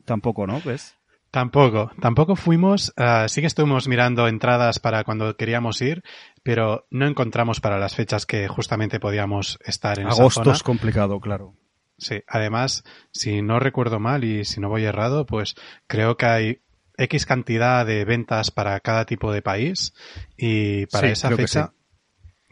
tampoco, ¿no? ¿Ves? Tampoco, tampoco fuimos, ah, sí que estuvimos mirando entradas para cuando queríamos ir, pero no encontramos para las fechas que justamente podíamos estar en esa Agosto zona. es complicado, claro. Sí, además, si no recuerdo mal y si no voy errado, pues creo que hay X cantidad de ventas para cada tipo de país y para Sí, esa fecha,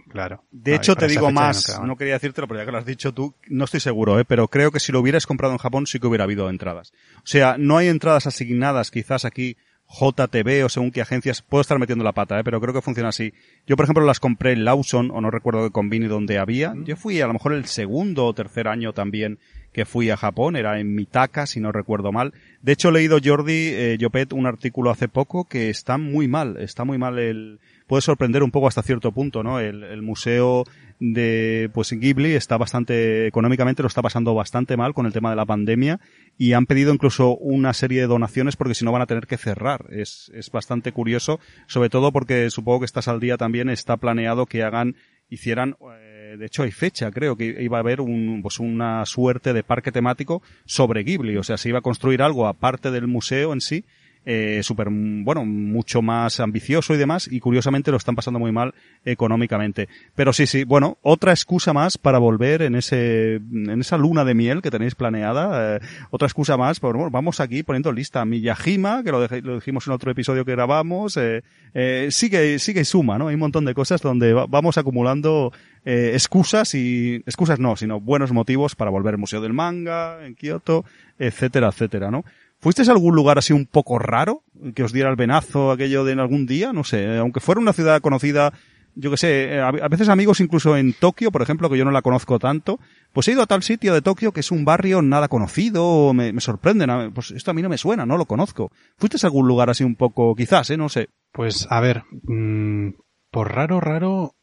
claro. De hecho, te digo más, quedaba. no quería decírtelo, pero ya que lo has dicho tú, no estoy seguro, ¿eh? pero creo que si lo hubieras comprado en Japón sí que hubiera habido entradas. O sea, no hay entradas asignadas quizás aquí JTB o según qué agencias, puedo estar metiendo la pata, ¿eh? pero creo que funciona así. Yo, por ejemplo, las compré en Lawson, o no recuerdo qué convini donde había. Yo fui a lo mejor el segundo o tercer año también que fui a Japón, era en Mitaka, si no recuerdo mal. De hecho, he leído Jordi, eh, Jopet, un artículo hace poco que está muy mal, está muy mal el, puede sorprender un poco hasta cierto punto, ¿no? El, el museo de, pues Ghibli está bastante, económicamente lo está pasando bastante mal con el tema de la pandemia y han pedido incluso una serie de donaciones porque si no van a tener que cerrar. Es, es bastante curioso, sobre todo porque supongo que estás al día también está planeado que hagan, hicieran, eh, de hecho hay fecha, creo que iba a haber un, pues una suerte de parque temático sobre Ghibli, o sea, se iba a construir algo aparte del museo en sí eh, súper, bueno, mucho más ambicioso y demás, y curiosamente lo están pasando muy mal económicamente. Pero sí, sí, bueno, otra excusa más para volver en ese, en esa luna de miel que tenéis planeada, eh, otra excusa más, pues, bueno, vamos aquí poniendo lista Miyajima, que lo, lo dijimos en otro episodio que grabamos, eh, eh, sigue, sigue y suma, ¿no? Hay un montón de cosas donde vamos acumulando eh, excusas y, excusas no, sino buenos motivos para volver al Museo del Manga, en Kioto, etcétera, etcétera, ¿no? ¿Fuisteis a algún lugar así un poco raro que os diera el venazo aquello de en algún día? No sé, aunque fuera una ciudad conocida, yo que sé, eh, a veces amigos incluso en Tokio, por ejemplo, que yo no la conozco tanto, pues he ido a tal sitio de Tokio que es un barrio nada conocido, me, me sorprenden, pues esto a mí no me suena, no lo conozco. ¿Fuisteis a algún lugar así un poco, quizás, eh, no sé? Pues a ver, mmm, por raro, raro,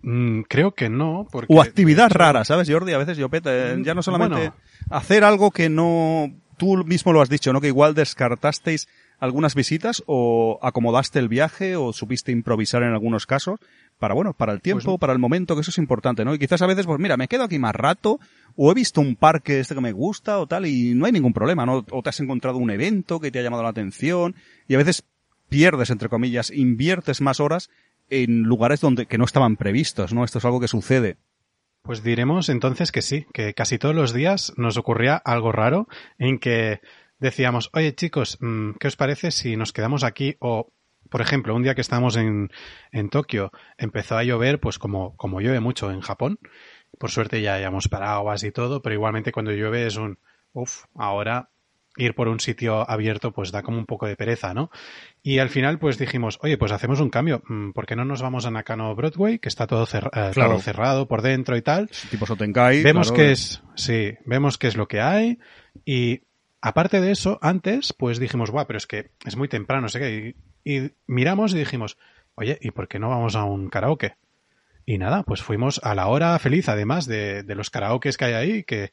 mmm, creo que no. Porque, o actividad hecho, rara, ¿sabes, Jordi? A veces yo pete, ya no solamente bueno, hacer algo que no tú mismo lo has dicho, ¿no? Que igual descartasteis algunas visitas o acomodaste el viaje o supiste improvisar en algunos casos para, bueno, para el tiempo, pues, para el momento, que eso es importante, ¿no? Y quizás a veces, pues mira, me quedo aquí más rato o he visto un parque este que me gusta o tal y no hay ningún problema, ¿no? O te has encontrado un evento que te ha llamado la atención y a veces pierdes, entre comillas, inviertes más horas en lugares donde que no estaban previstos, ¿no? Esto es algo que sucede. Pues diremos entonces que sí, que casi todos los días nos ocurría algo raro en que decíamos, oye chicos, ¿qué os parece si nos quedamos aquí? O, por ejemplo, un día que estábamos en, en Tokio empezó a llover, pues como, como llueve mucho en Japón. Por suerte ya hayamos paraguas y todo, pero igualmente cuando llueve es un, uff, ahora ir por un sitio abierto pues da como un poco de pereza, ¿no? Y al final pues dijimos, oye, pues hacemos un cambio, ¿por qué no nos vamos a Nakano Broadway, que está todo, cer eh, claro. todo cerrado por dentro y tal? Tipo Sotenkai. Vemos claro. que es, sí, vemos qué es lo que hay y aparte de eso, antes pues dijimos, guau, pero es que es muy temprano, no sé qué, y, y miramos y dijimos, oye, ¿y por qué no vamos a un karaoke? Y nada, pues fuimos a la hora feliz, además de, de los karaokes que hay ahí, que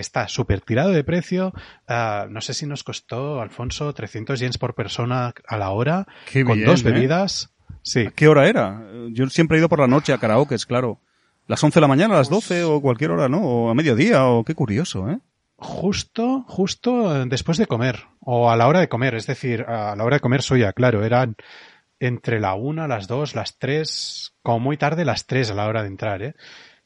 que está súper tirado de precio. Uh, no sé si nos costó, Alfonso, 300 yens por persona a la hora, Qué con bien, dos ¿eh? bebidas. Sí. ¿A qué hora era? Yo siempre he ido por la noche a karaoke, claro. ¿Las 11 de la mañana, a las 12 o cualquier hora, no? O a mediodía, o qué curioso, ¿eh? Justo, justo después de comer, o a la hora de comer, es decir, a la hora de comer suya, claro, eran entre la una, las dos, las tres, como muy tarde las tres a la hora de entrar, ¿eh?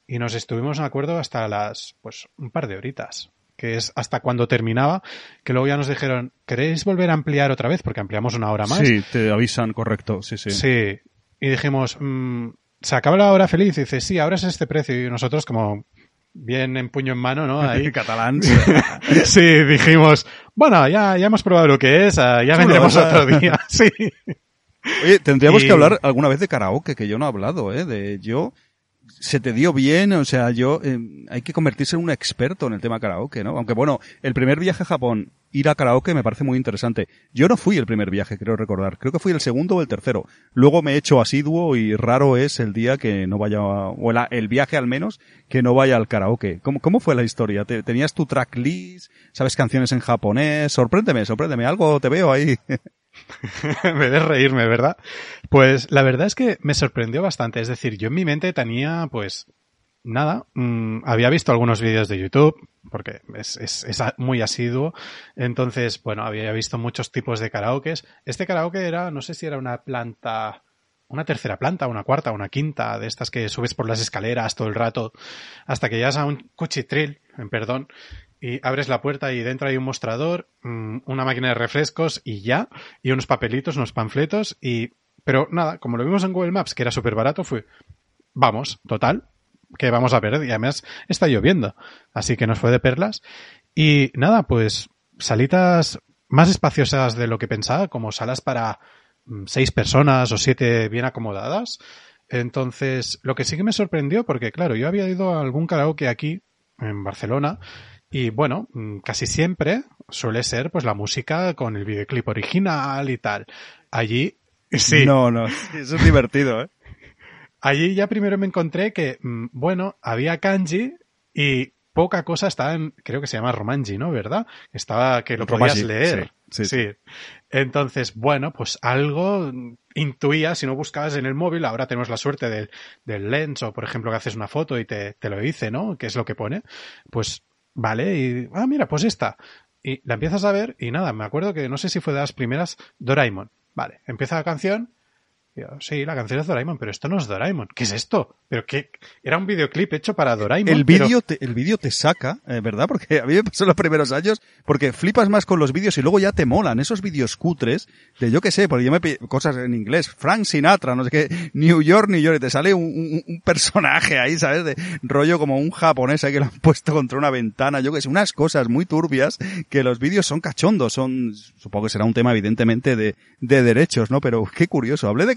Y nos estuvimos en acuerdo hasta las, pues, un par de horitas, que es hasta cuando terminaba, que luego ya nos dijeron, ¿queréis volver a ampliar otra vez? Porque ampliamos una hora más. Sí, te avisan, correcto, sí, sí. Sí, y dijimos, mmm, ¿se acaba la hora feliz? Y dice, sí, ahora es este precio, y nosotros como bien en puño en mano, ¿no? Ahí. Catalán. sí, dijimos, bueno, ya, ya hemos probado lo que es, ya Chulo, vendremos otro día. Sí. Oye, tendríamos Y- que hablar alguna vez de karaoke, que yo no he hablado, ¿eh? De yo, se te dio bien, o sea, yo, eh, hay que convertirse en un experto en el tema karaoke, ¿no? Aunque bueno, el primer viaje a Japón, ir a karaoke me parece muy interesante. Yo no fui el primer viaje, creo recordar. Creo que fui el segundo o el tercero. Luego me he hecho asiduo y raro es el día que no vaya, o el, el viaje al menos, que no vaya al karaoke. ¿Cómo, cómo fue la historia? ¿Te- ¿Tenías tu tracklist? ¿Sabes canciones en japonés? Sorpréndeme, sorpréndeme. Algo te veo ahí. me de reírme, ¿verdad? Pues la verdad es que me sorprendió bastante. Es decir, yo en mi mente tenía, pues, nada. mm, había visto algunos vídeos de YouTube, porque es, es, muy asiduo. Entonces, bueno, había visto muchos tipos de karaokes. Este karaoke era, no sé si era una planta, una tercera planta, una cuarta, una quinta, de estas que subes por las escaleras todo el rato, hasta que llegas a un cuchitril, en perdón, y abres la puerta y dentro hay un mostrador, mm, una máquina de refrescos y ya, y unos papelitos, unos panfletos y... Pero nada, como lo vimos en Google Maps, que era súper barato, fue, vamos, total, que vamos a perder. Y además está lloviendo, así que nos fue de perlas. Y nada, pues salitas más espaciosas de lo que pensaba, como salas para mm, seis personas o siete bien acomodadas. Entonces, lo que sí que me sorprendió, porque claro, yo había ido a algún karaoke aquí, en Barcelona, y bueno, mm, casi siempre suele ser pues la música con el videoclip original y tal. Allí, sí, No, no, eso es divertido, ¿eh? allí ya primero me encontré que, mm, bueno, había kanji y poca cosa estaba en, creo que se llama romanji, ¿no? ¿Verdad? Estaba que lo podías leer. sí, sí, Entonces, bueno, pues algo intuía, si no buscabas en el móvil, ahora tenemos la suerte del, del lens o, por ejemplo, que haces una foto y te, te lo dice, ¿no? ¿Qué es lo que pone? Pues, vale, y, ah, mira, pues esta. Y la empiezas a ver y nada, me acuerdo que no sé si fue de las primeras Doraemon. Vale, empieza la canción sí, la canción es Doraemon, pero esto no es Doraemon. ¿Qué es esto? Pero qué era un videoclip hecho para Doraemon. El vídeo te, el vídeo te saca, eh, ¿verdad? Porque a mí me pasó los primeros años, porque flipas más con los vídeos y luego ya te molan esos vídeos cutres de yo qué sé, porque yo me cosas en inglés, Frank Sinatra, no sé qué, New York, New York, y te sale un, un, personaje ahí, ¿sabes? De rollo como un japonés ahí que lo han puesto contra una ventana, yo qué sé, unas cosas muy turbias que los vídeos son cachondos, son, supongo que será un tema evidentemente de, de derechos, ¿no? Pero qué curioso. Hablé de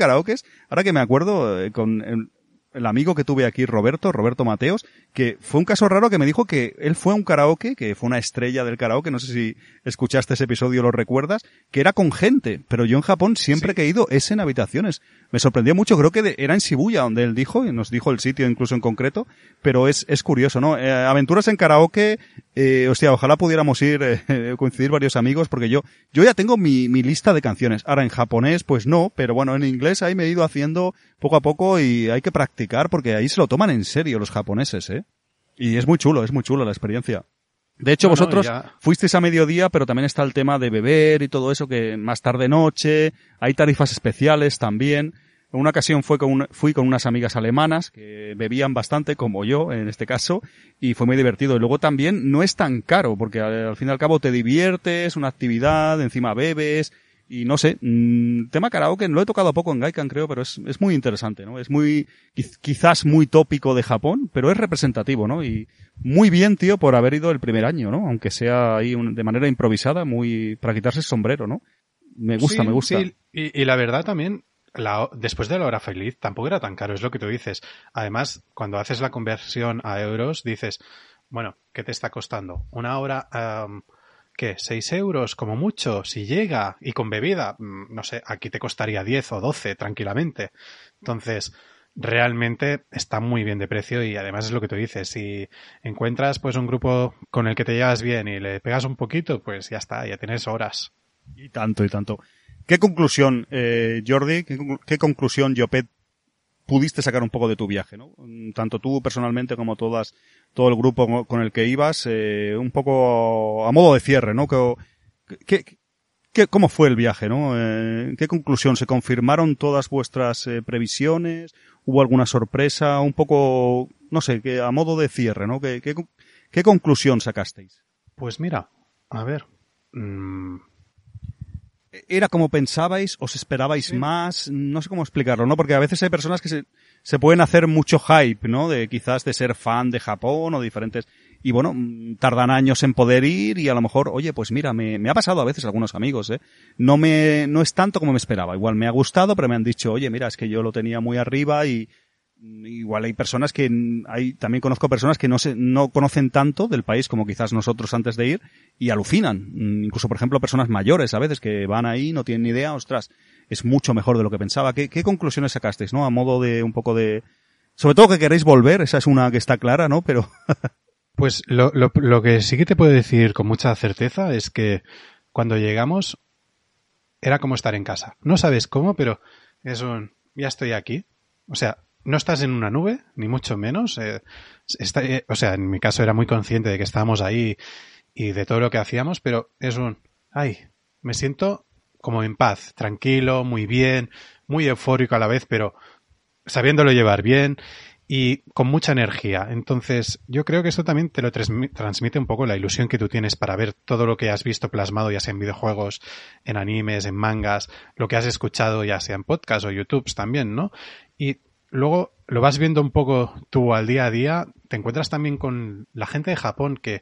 ahora que me acuerdo, eh, con el, amigo que tuve aquí, Roberto, Roberto Mateos, que fue un caso raro que me dijo que él fue a un karaoke, que fue una estrella del karaoke, no sé si escuchaste ese episodio lo recuerdas, que era con gente, pero yo en Japón siempre sí. que he ido es en habitaciones. Me sorprendió mucho, creo que de, era en Shibuya donde él dijo, y nos dijo el sitio incluso en concreto, pero es, es curioso, ¿no? Eh, aventuras en karaoke, eh, hostia, ojalá pudiéramos ir, eh, coincidir varios amigos, porque yo, yo ya tengo mi, mi lista de canciones. Ahora en japonés, pues no, pero bueno, en inglés ahí me he ido haciendo poco a poco y hay que practicar porque ahí se lo toman en serio los japoneses, ¿eh? Y es muy chulo, es muy chulo la experiencia. De hecho, no, vosotros no, fuisteis a mediodía, pero también está el tema de beber y todo eso, que más tarde noche, hay tarifas especiales también. En una ocasión fue con un, fui con unas amigas alemanas que bebían bastante, como yo en este caso, y fue muy divertido. Y luego también no es tan caro, porque al, al fin y al cabo te diviertes, una actividad, encima bebes, y no sé, mmm, tema karaoke lo he tocado poco en Gaikan creo, pero es, es muy interesante, ¿no? Es muy, quizás muy tópico de Japón, pero es representativo, ¿no? Y muy bien, tío, por haber ido el primer año, ¿no? Aunque sea ahí un, de manera improvisada, muy, para quitarse el sombrero, ¿no? Me gusta, sí, me gusta. Sí, y, y la verdad también, la, después de la hora feliz tampoco era tan caro, es lo que tú dices. Además, cuando haces la conversión a euros, dices, bueno, ¿qué te está costando? Una hora, um, ¿qué? ¿6 euros como mucho? Si llega y con bebida, no sé, aquí te costaría 10 o 12 tranquilamente. Entonces, realmente está muy bien de precio y además es lo que tú dices, si encuentras pues un grupo con el que te llevas bien y le pegas un poquito, pues ya está, ya tienes horas. Y tanto, y tanto. ¿Qué conclusión, eh, Jordi, qué, qué conclusión, Jopet, pudiste sacar un poco de tu viaje, ¿no? Tanto tú personalmente como todas, todo el grupo con el que ibas, eh, un poco a modo de cierre, ¿no? ¿Qué, qué, cómo fue el viaje, no? Eh, ¿Qué conclusión? ¿Se confirmaron todas vuestras eh, previsiones? ¿Hubo alguna sorpresa? Un poco, no sé, que a modo de cierre, ¿no? ¿Qué, qué, qué conclusión sacasteis? Pues mira, a ver. Mmm era como pensabais, os esperabais sí. más, no sé cómo explicarlo, ¿no? Porque a veces hay personas que se, se pueden hacer mucho hype, ¿no? De quizás de ser fan de Japón o diferentes, y bueno, tardan años en poder ir y a lo mejor, oye, pues mira, me, me ha pasado a veces a algunos amigos, ¿eh? No me, no es tanto como me esperaba. Igual me ha gustado, pero me han dicho, oye, mira, es que yo lo tenía muy arriba y, igual hay personas que hay también conozco personas que no se no conocen tanto del país como quizás nosotros antes de ir y alucinan. Incluso por ejemplo personas mayores a veces que van ahí no tienen ni idea ostras es mucho mejor de lo que pensaba. Qué, qué conclusiones sacasteis no a modo de un poco de sobre todo que queréis volver esa es una que está clara no pero pues lo, lo, lo que sí que te puedo decir con mucha certeza es que cuando llegamos era como estar en casa. No sabes cómo pero es un ya estoy aquí o sea no estás en una nube, ni mucho menos. Eh, eh, o sea, en mi caso era muy consciente de que estábamos ahí y de todo lo que hacíamos, pero es un, ay, me siento como en paz, tranquilo, muy bien, muy eufórico a la vez, pero sabiéndolo llevar bien y con mucha energía. Entonces, yo creo que eso también te lo transmite un poco la ilusión que tú tienes para ver todo lo que has visto plasmado, ya sea en videojuegos, en animes, en mangas, lo que has escuchado, ya sea en podcast o YouTube también, ¿no? Y luego lo vas viendo un poco tú al día a día, te encuentras también con la gente de Japón que,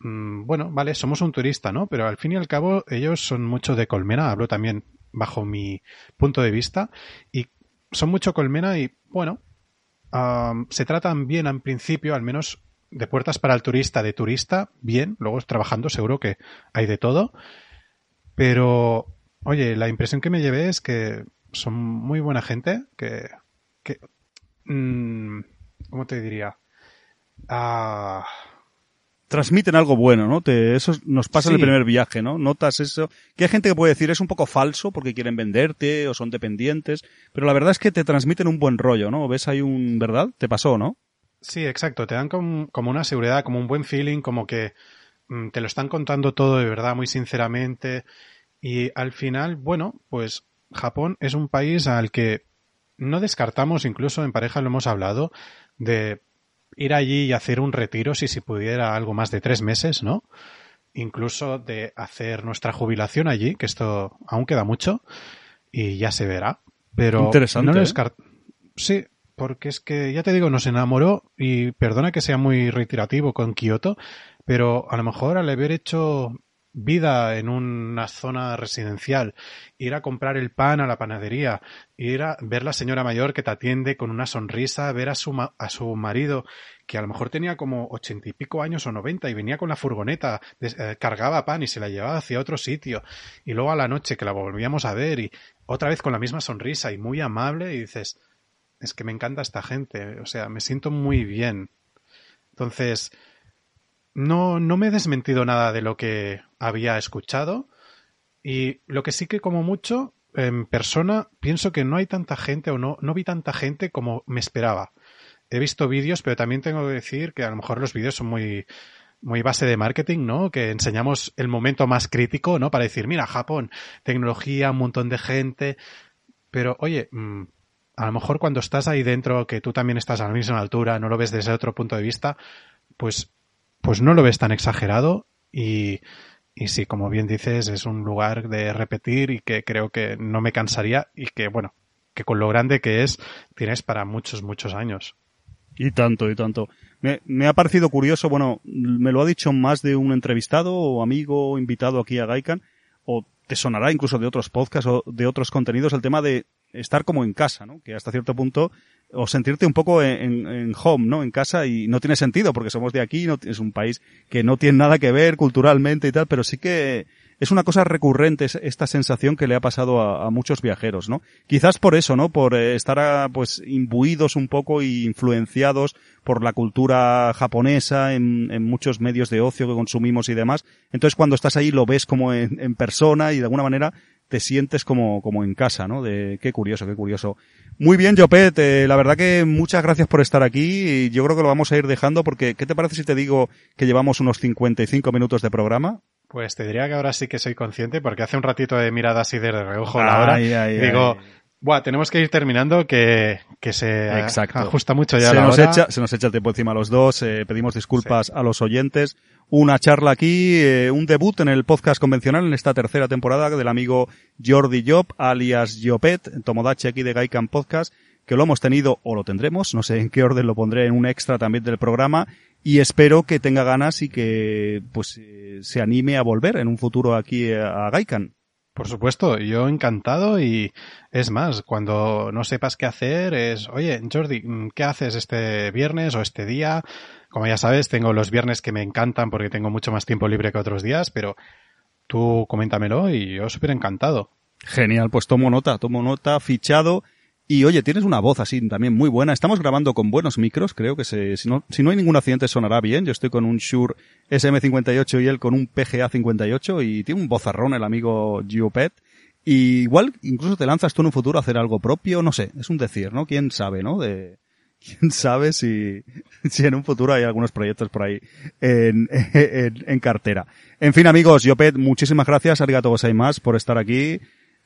mmm, bueno, vale, somos un turista, ¿no? Pero al fin y al cabo ellos son mucho de colmena, hablo también bajo mi punto de vista, y son mucho colmena y, bueno, se tratan bien en principio, al menos de puertas para el turista, de turista, bien, luego trabajando seguro que hay de todo, pero, oye, la impresión que me llevé es que son muy buena gente, que que mmm, ¿cómo te diría? Ah, transmiten algo bueno, ¿no? Te, eso nos pasa sí. en el primer viaje, ¿no? Notas eso. Que hay gente que puede decir es un poco falso porque quieren venderte o son dependientes, pero la verdad es que te transmiten un buen rollo, ¿no? ¿Ves ahí un, verdad? ¿Te pasó, no? Sí, exacto. Te dan como, como una seguridad, como un buen feeling, como que mm, te lo están contando todo de verdad, muy sinceramente. Y al final, bueno, pues Japón es un país al que no descartamos, incluso en pareja lo hemos hablado, de ir allí y hacer un retiro si se pudiera algo más de tres meses, ¿no? Incluso de hacer nuestra jubilación allí, que esto aún queda mucho y ya se verá. Pero Interesante, no lo ¿eh? descart- Sí, porque es que ya te digo, nos enamoró y perdona que sea muy reiterativo con Kioto, pero a lo mejor al haber hecho vida en una zona residencial, ir a comprar el pan a la panadería, ir a ver la señora mayor que te atiende con una sonrisa, ver a su, ma- a su marido que a lo mejor tenía como ochenta y pico años o noventa y venía con la furgoneta, eh, cargaba pan y se la llevaba hacia otro sitio y luego a la noche que la volvíamos a ver y otra vez con la misma sonrisa y muy amable y dices, es que me encanta esta gente, o sea, me siento muy bien. Entonces, no, no me he desmentido nada de lo que había escuchado y lo que sí que como mucho en persona pienso que no hay tanta gente o no, no vi tanta gente como me esperaba. He visto vídeos, pero también tengo que decir que a lo mejor los vídeos son muy, muy base de marketing, ¿no? Que enseñamos el momento más crítico, ¿no? Para decir, mira, Japón, tecnología, un montón de gente. Pero, oye, mm, a lo mejor cuando estás ahí dentro, que tú también estás a la misma altura, no lo ves desde otro punto de vista, pues, pues no lo ves tan exagerado y, y sí, como bien dices, es un lugar de repetir y que creo que no me cansaría y que, bueno, que con lo grande que es, tienes para muchos, muchos años. Y tanto, y tanto. Me, me ha parecido curioso, bueno, me lo ha dicho más de un entrevistado o amigo o invitado aquí a Gaikan, o te sonará incluso de otros podcasts o de otros contenidos el tema de estar como en casa, ¿no? Que hasta cierto punto, o sentirte un poco en, en home, ¿no? En casa y no tiene sentido porque somos de aquí, no, es un país que no tiene nada que ver culturalmente y tal, pero sí que es una cosa recurrente es- esta sensación que le ha pasado a, a muchos viajeros, ¿no? Quizás por eso, ¿no? Por eh, estar ah, pues imbuidos un poco y influenciados por la cultura japonesa en, en muchos medios de ocio que consumimos y demás. Entonces cuando estás ahí lo ves como en, en persona y de alguna manera te sientes como, como en casa, ¿no? De qué curioso, qué curioso. Muy bien, Jopet, eh, la verdad que muchas gracias por estar aquí y yo creo que lo vamos a ir dejando porque ¿qué te parece si te digo que llevamos unos 55 minutos de programa? Pues te diría que ahora sí que soy consciente porque hace un ratito he mirado así de reojo la hora Ay, ay, y digo, ay. Buah, tenemos que ir terminando que, que se Exacto. ajusta mucho ya se la nos hora. echa se nos echa el tiempo encima a los dos eh, pedimos disculpas a los oyentes una charla aquí eh, un debut en el podcast convencional en esta tercera temporada del amigo Jordi Job alias Jopet Tomodachi aquí de Gaikan Podcast que lo hemos tenido o lo tendremos no sé en qué orden lo pondré en un extra también del programa y espero que tenga ganas y que pues eh, se anime a volver en un futuro aquí eh, a Gaikan Por supuesto, yo encantado y es más, cuando no sepas qué hacer es, oye, Jordi, mm, ¿qué haces este viernes o este día? Como ya sabes, tengo los viernes que me encantan porque tengo mucho más tiempo libre que otros días, pero tú coméntamelo y yo súper encantado. Genial, pues tomo nota, tomo nota, fichado. Y oye, tienes una voz así también muy buena. Estamos grabando con buenos micros, creo que se, si, no, si no hay ningún accidente sonará bien. Yo estoy con un Shure SM58 y él con un PGA 58 y tiene un vozarrón el amigo Giopet. Y igual incluso te lanzas tú en un futuro a hacer algo propio, no sé, es un decir, ¿no? ¿Quién sabe, no? De, quién sabe si, si en un futuro hay algunos proyectos por ahí en, en, cartera. En fin, amigos, Giopet, muchísimas gracias, arigato gozaimasu por estar aquí.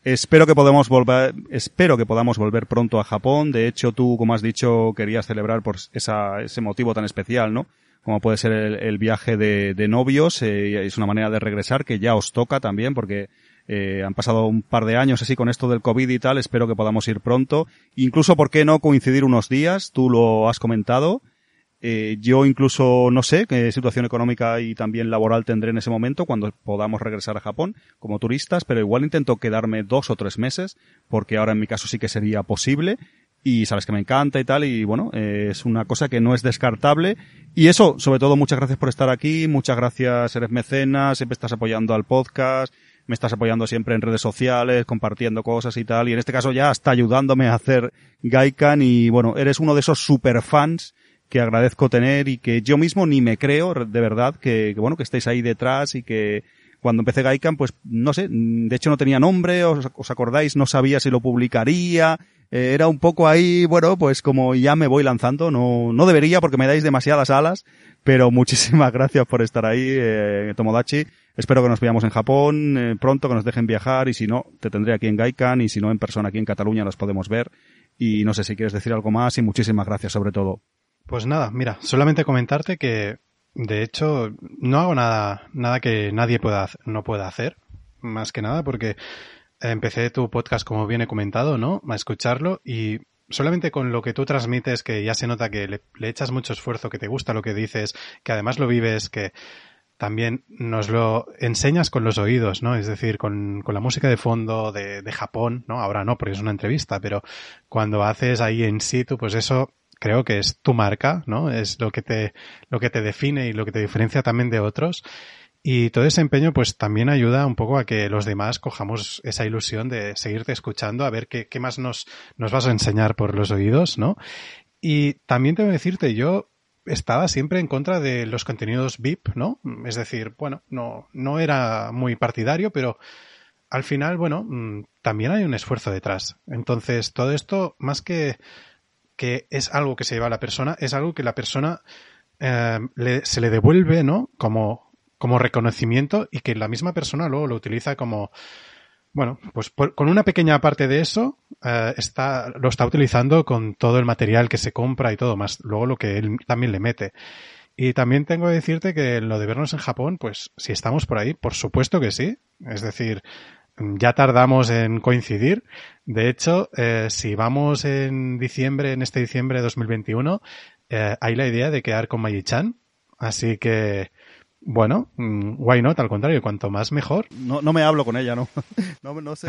Espero que podamos volver, espero que podamos volver pronto a Japón. De hecho, tú, como has dicho, querías celebrar por esa, ese motivo tan especial, ¿no? Como puede ser el, viaje de, de novios. Eh, es una manera de regresar que ya os toca también porque eh, han pasado un par de años así con esto del COVID y tal. Espero que podamos ir pronto. Incluso, ¿por qué no coincidir unos días? Tú lo has comentado. Eh, yo incluso no sé qué situación económica y también laboral tendré en ese momento cuando podamos regresar a Japón como turistas, pero igual intento quedarme dos o tres meses porque ahora en mi caso sí que sería posible y sabes que me encanta y tal y bueno, eh, es una cosa que no es descartable. Y eso, sobre todo muchas gracias por estar aquí, muchas gracias, eres mecenas, siempre estás apoyando al podcast, me estás apoyando siempre en redes sociales, compartiendo cosas y tal y en este caso ya hasta ayudándome a hacer Gaikan y bueno, eres uno de esos super fans que agradezco tener y que yo mismo ni me creo de verdad que, bueno que estéis ahí detrás y que cuando empecé Gaikan pues no sé de hecho no tenía nombre os, acordáis no sabía si lo publicaría Eh, era un poco ahí, bueno, pues como ya me voy lanzando, no, no debería porque me dais demasiadas alas, pero muchísimas gracias por estar ahí, eh, Tomodachi. Espero que nos veamos en Japón eh, pronto, que nos dejen viajar y si no, te tendré aquí en Gaikan y si no en persona aquí en Cataluña los podemos ver. Y no sé si quieres decir algo más y muchísimas gracias sobre todo. Pues nada, mira, solamente comentarte que de hecho no hago nada, nada que nadie pueda, no pueda hacer, más que nada porque empecé tu podcast como viene comentado, ¿no? A escucharlo y solamente con lo que tú transmites, que ya se nota que le, le, echas mucho esfuerzo, que te gusta lo que dices, que además lo vives, que también nos lo enseñas con los oídos, ¿no? Es decir, con, con la música de fondo de, de, Japón, ¿no? Ahora no, porque es una entrevista, pero cuando haces ahí en situ, pues eso creo que es tu marca, ¿no? Es lo que te, lo que te define y lo que te diferencia también de otros. Y todo ese empeño, pues también ayuda un poco a que los demás cojamos esa ilusión de seguirte escuchando, a ver qué, qué más nos, nos vas a enseñar por los oídos, ¿no? Y también tengo que decirte, yo estaba siempre en contra de los contenidos VIP, ¿no? Es decir, bueno, no, no era muy partidario, pero al final, bueno, mm, también hay un esfuerzo detrás. Entonces, todo esto, más que que es algo que se lleva a la persona, es algo que la persona eh, le, se le devuelve, ¿no? Como, como reconocimiento y que la misma persona luego lo utiliza como, bueno, pues por, con una pequeña parte de eso eh, está, lo está utilizando con todo el material que se compra y todo, más luego lo que él también le mete. Y también tengo que decirte que lo de vernos en Japón, pues si estamos por ahí, por supuesto que sí. Es decir, ya tardamos en coincidir. De hecho, eh, si vamos en diciembre, en este diciembre de 2021, eh, hay la idea de quedar con Mayi-chan. Así que, bueno, mm, why not, al contrario, cuanto más mejor. No, no me hablo con ella, ¿no? no, no sé.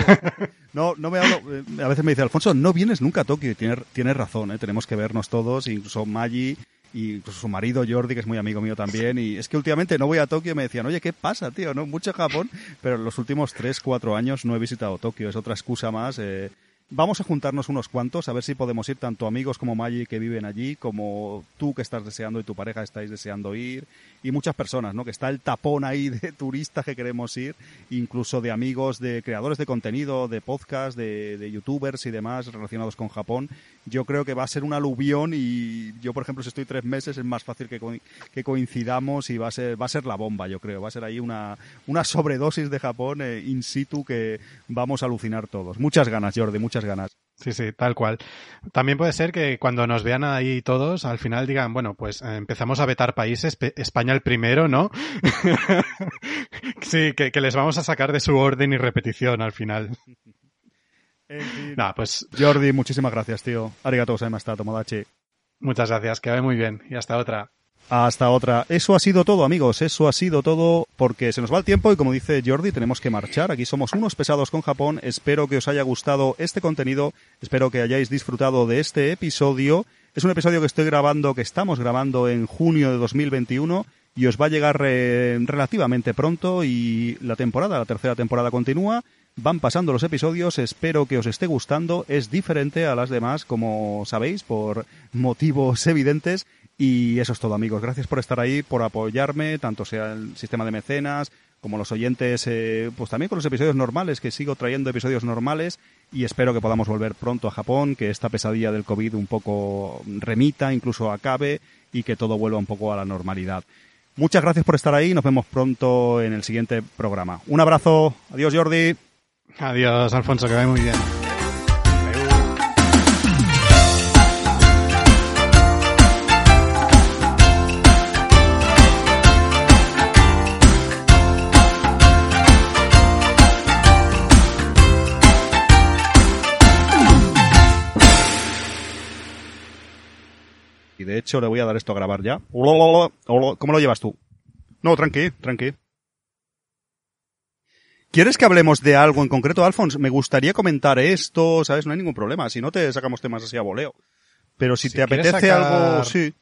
No, no me hablo. Eh, a veces me dice, Alfonso, no vienes nunca a Tokio. Tienes, tienes razón, ¿eh? Tenemos que vernos todos, incluso Maggi y su marido Jordi, que es muy amigo mío también. Y es que últimamente no voy a Tokio y me decían, oye, ¿qué pasa, tío? No, mucho Japón, pero los últimos 3, 4 años no he visitado Tokio. Es otra excusa más. Eh, Vamos a juntarnos unos cuantos, a ver si podemos ir tanto amigos como Maggi que viven allí, como tú que estás deseando y tu pareja estáis deseando ir, y muchas personas, ¿no? Que está el tapón ahí de turistas que queremos ir, incluso de amigos, de creadores de contenido, de podcast, de, de youtubers y demás relacionados con Japón. Yo creo que va a ser un aluvión y yo, por ejemplo, si estoy tres meses es más fácil que, co que coincidamos y va a ser va a ser la bomba, yo creo. Va a ser ahí una, una sobredosis de Japón eh, in situ que vamos a alucinar todos. Muchas ganas, Jordi, muchas ganas. Sí, sí, tal cual. También puede ser que cuando nos vean ahí todos, al final digan, bueno, pues eh, empezamos a vetar países, España el primero, ¿no? sí, que, que, les vamos a sacar de su orden y repetición al final. En fin. Nah, pues Jordi, muchísimas gracias, tío. Arigato gozaimashita, Tomodachi. Muchas gracias, que vaya muy bien. Y hasta otra. Hasta otra. Eso ha sido todo, amigos. Eso ha sido todo porque se nos va el tiempo y como dice Jordi, tenemos que marchar. Aquí somos unos pesados con Japón. Espero que os haya gustado este contenido. Espero que hayáis disfrutado de este episodio. Es un episodio que estoy grabando, que estamos grabando en junio de 2021 y os va a llegar eh, relativamente pronto y la temporada, la tercera temporada continúa. Van pasando los episodios, espero que os esté gustando. Es diferente a las demás, como sabéis, por motivos evidentes. Y eso es todo, amigos. Gracias por estar ahí, por apoyarme, tanto sea el sistema de mecenas como los oyentes, eh, pues también con los episodios normales, que sigo trayendo episodios normales y espero que podamos volver pronto a Japón, que esta pesadilla del COVID un poco remita, incluso acabe y que todo vuelva un poco a la normalidad. Muchas gracias por estar ahí, nos vemos pronto en el siguiente programa. Un abrazo, adiós Jordi. Adiós Alfonso, que vaya muy bien. De hecho le voy a dar esto a grabar ya. ¿Cómo lo llevas tú? No, tranqui, tranqui. ¿Quieres que hablemos de algo en concreto, Alfons? Me gustaría comentar esto, ¿sabes? No hay ningún problema. Si no, te sacamos temas así a voleo. Pero si, Si te apetece sacar- algo, sí.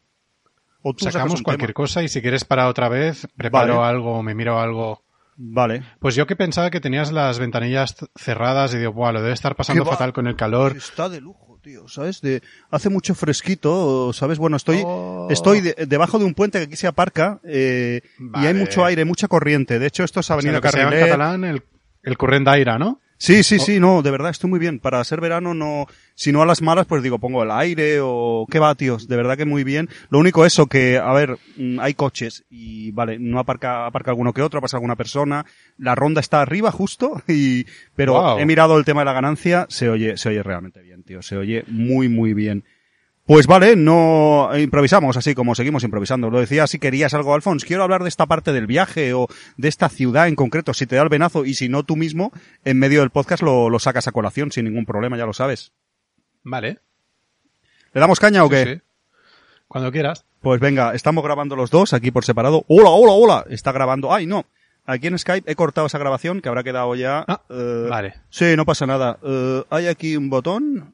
O tú sacas Sacamos cualquier tema. cosa y si quieres para otra vez, preparo Vale. algo, me miro algo. Vale. Pues yo que pensaba que tenías las ventanillas cerradas y digo, Buah, lo debe estar pasando fatal con el calor. Está de lujo, tío, ¿sabes? De, hace mucho fresquito, ¿sabes? Bueno, estoy, Oh. estoy de- debajo de un puente que aquí se aparca, eh, y hay mucho aire, mucha corriente. De hecho, esto es O sea, Avenida lo que se llama en Carrilet. catalán el, el corrent d'aire, ¿no? Sí, sí, sí, no, de verdad estoy muy bien. Para ser verano no, si no a las malas, pues digo, pongo el aire o qué va, tíos, de verdad que muy bien. Lo único eso que, a ver, mm, hay coches y vale, no aparca, aparca alguno que otro, pasa alguna persona. La ronda está arriba justo y, pero Wow. he mirado el tema de la ganancia, se oye, se oye realmente bien, tío, se oye muy, muy bien. Pues vale, no improvisamos así como seguimos improvisando. Lo decía si querías algo, Alfons. Quiero hablar de esta parte del viaje o de esta ciudad en concreto, si te da el venazo y si no tú mismo, en medio del podcast lo, lo sacas a colación sin ningún problema, ya lo sabes. Vale. ¿Le damos caña o Sí, qué? sí. Cuando quieras. Pues venga, estamos grabando los dos aquí por separado. ¡Hola, hola, hola! Está grabando. ¡Ay, no! Aquí en Skype he cortado esa grabación que habrá quedado ya. Ah, eh, vale. Sí, no pasa nada. Eh, hay aquí un botón.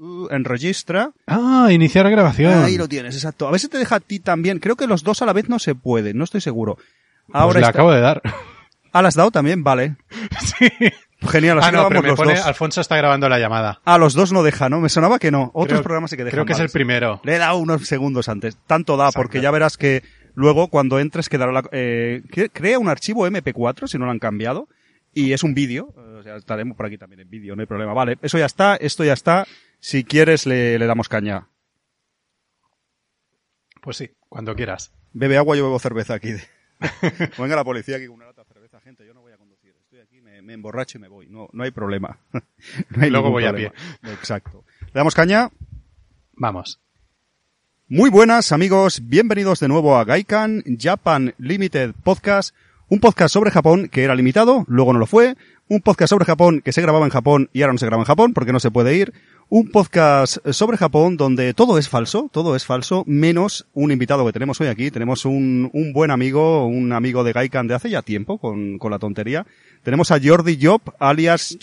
Uh, en registra. Ah, iniciar grabación. Ahí lo tienes, exacto. A ver si te deja a ti también. Creo que los dos a la vez no se puede, no estoy seguro. Pues Ahora le está- acabo de dar. Ah, ¿la has dado también? Vale. sí. Genial, así Ah, no, pero me los pone dos. Alfonso está grabando la llamada. A los dos no deja, ¿no? Me sonaba que no. Otros Creo- programas sí que dejan. Creo que es el primero. Le he dado unos segundos antes. Tanto da, Exacto. porque ya verás que luego cuando entres quedará la, eh, cre- crea un archivo MP4 si no lo han cambiado. Y es un vídeo. O sea, estaremos por aquí también en vídeo, no hay problema. Vale, eso ya está, esto ya está. Si quieres le, le damos caña. Pues sí, cuando quieras. Bebe agua, yo bebo cerveza aquí. Venga la policía aquí con una lata de cerveza, gente, yo no voy a conducir. Estoy aquí, me, me emborracho y me voy. No, no hay problema. No hay Luego voy a problema. Exacto. ¿Le damos caña? Vamos. Muy buenas amigos, bienvenidos de nuevo a Gaikan Japan Limited Podcast, un podcast sobre Japón que era limitado, luego no lo fue, un podcast sobre Japón que se grababa en Japón y ahora no se graba en Japón porque no se puede ir, un podcast sobre Japón donde todo es falso, todo es falso, menos un invitado que tenemos hoy aquí, tenemos un, un buen amigo, un amigo de Gaikan de hace ya tiempo con, con la tontería, tenemos a Jordi Job alias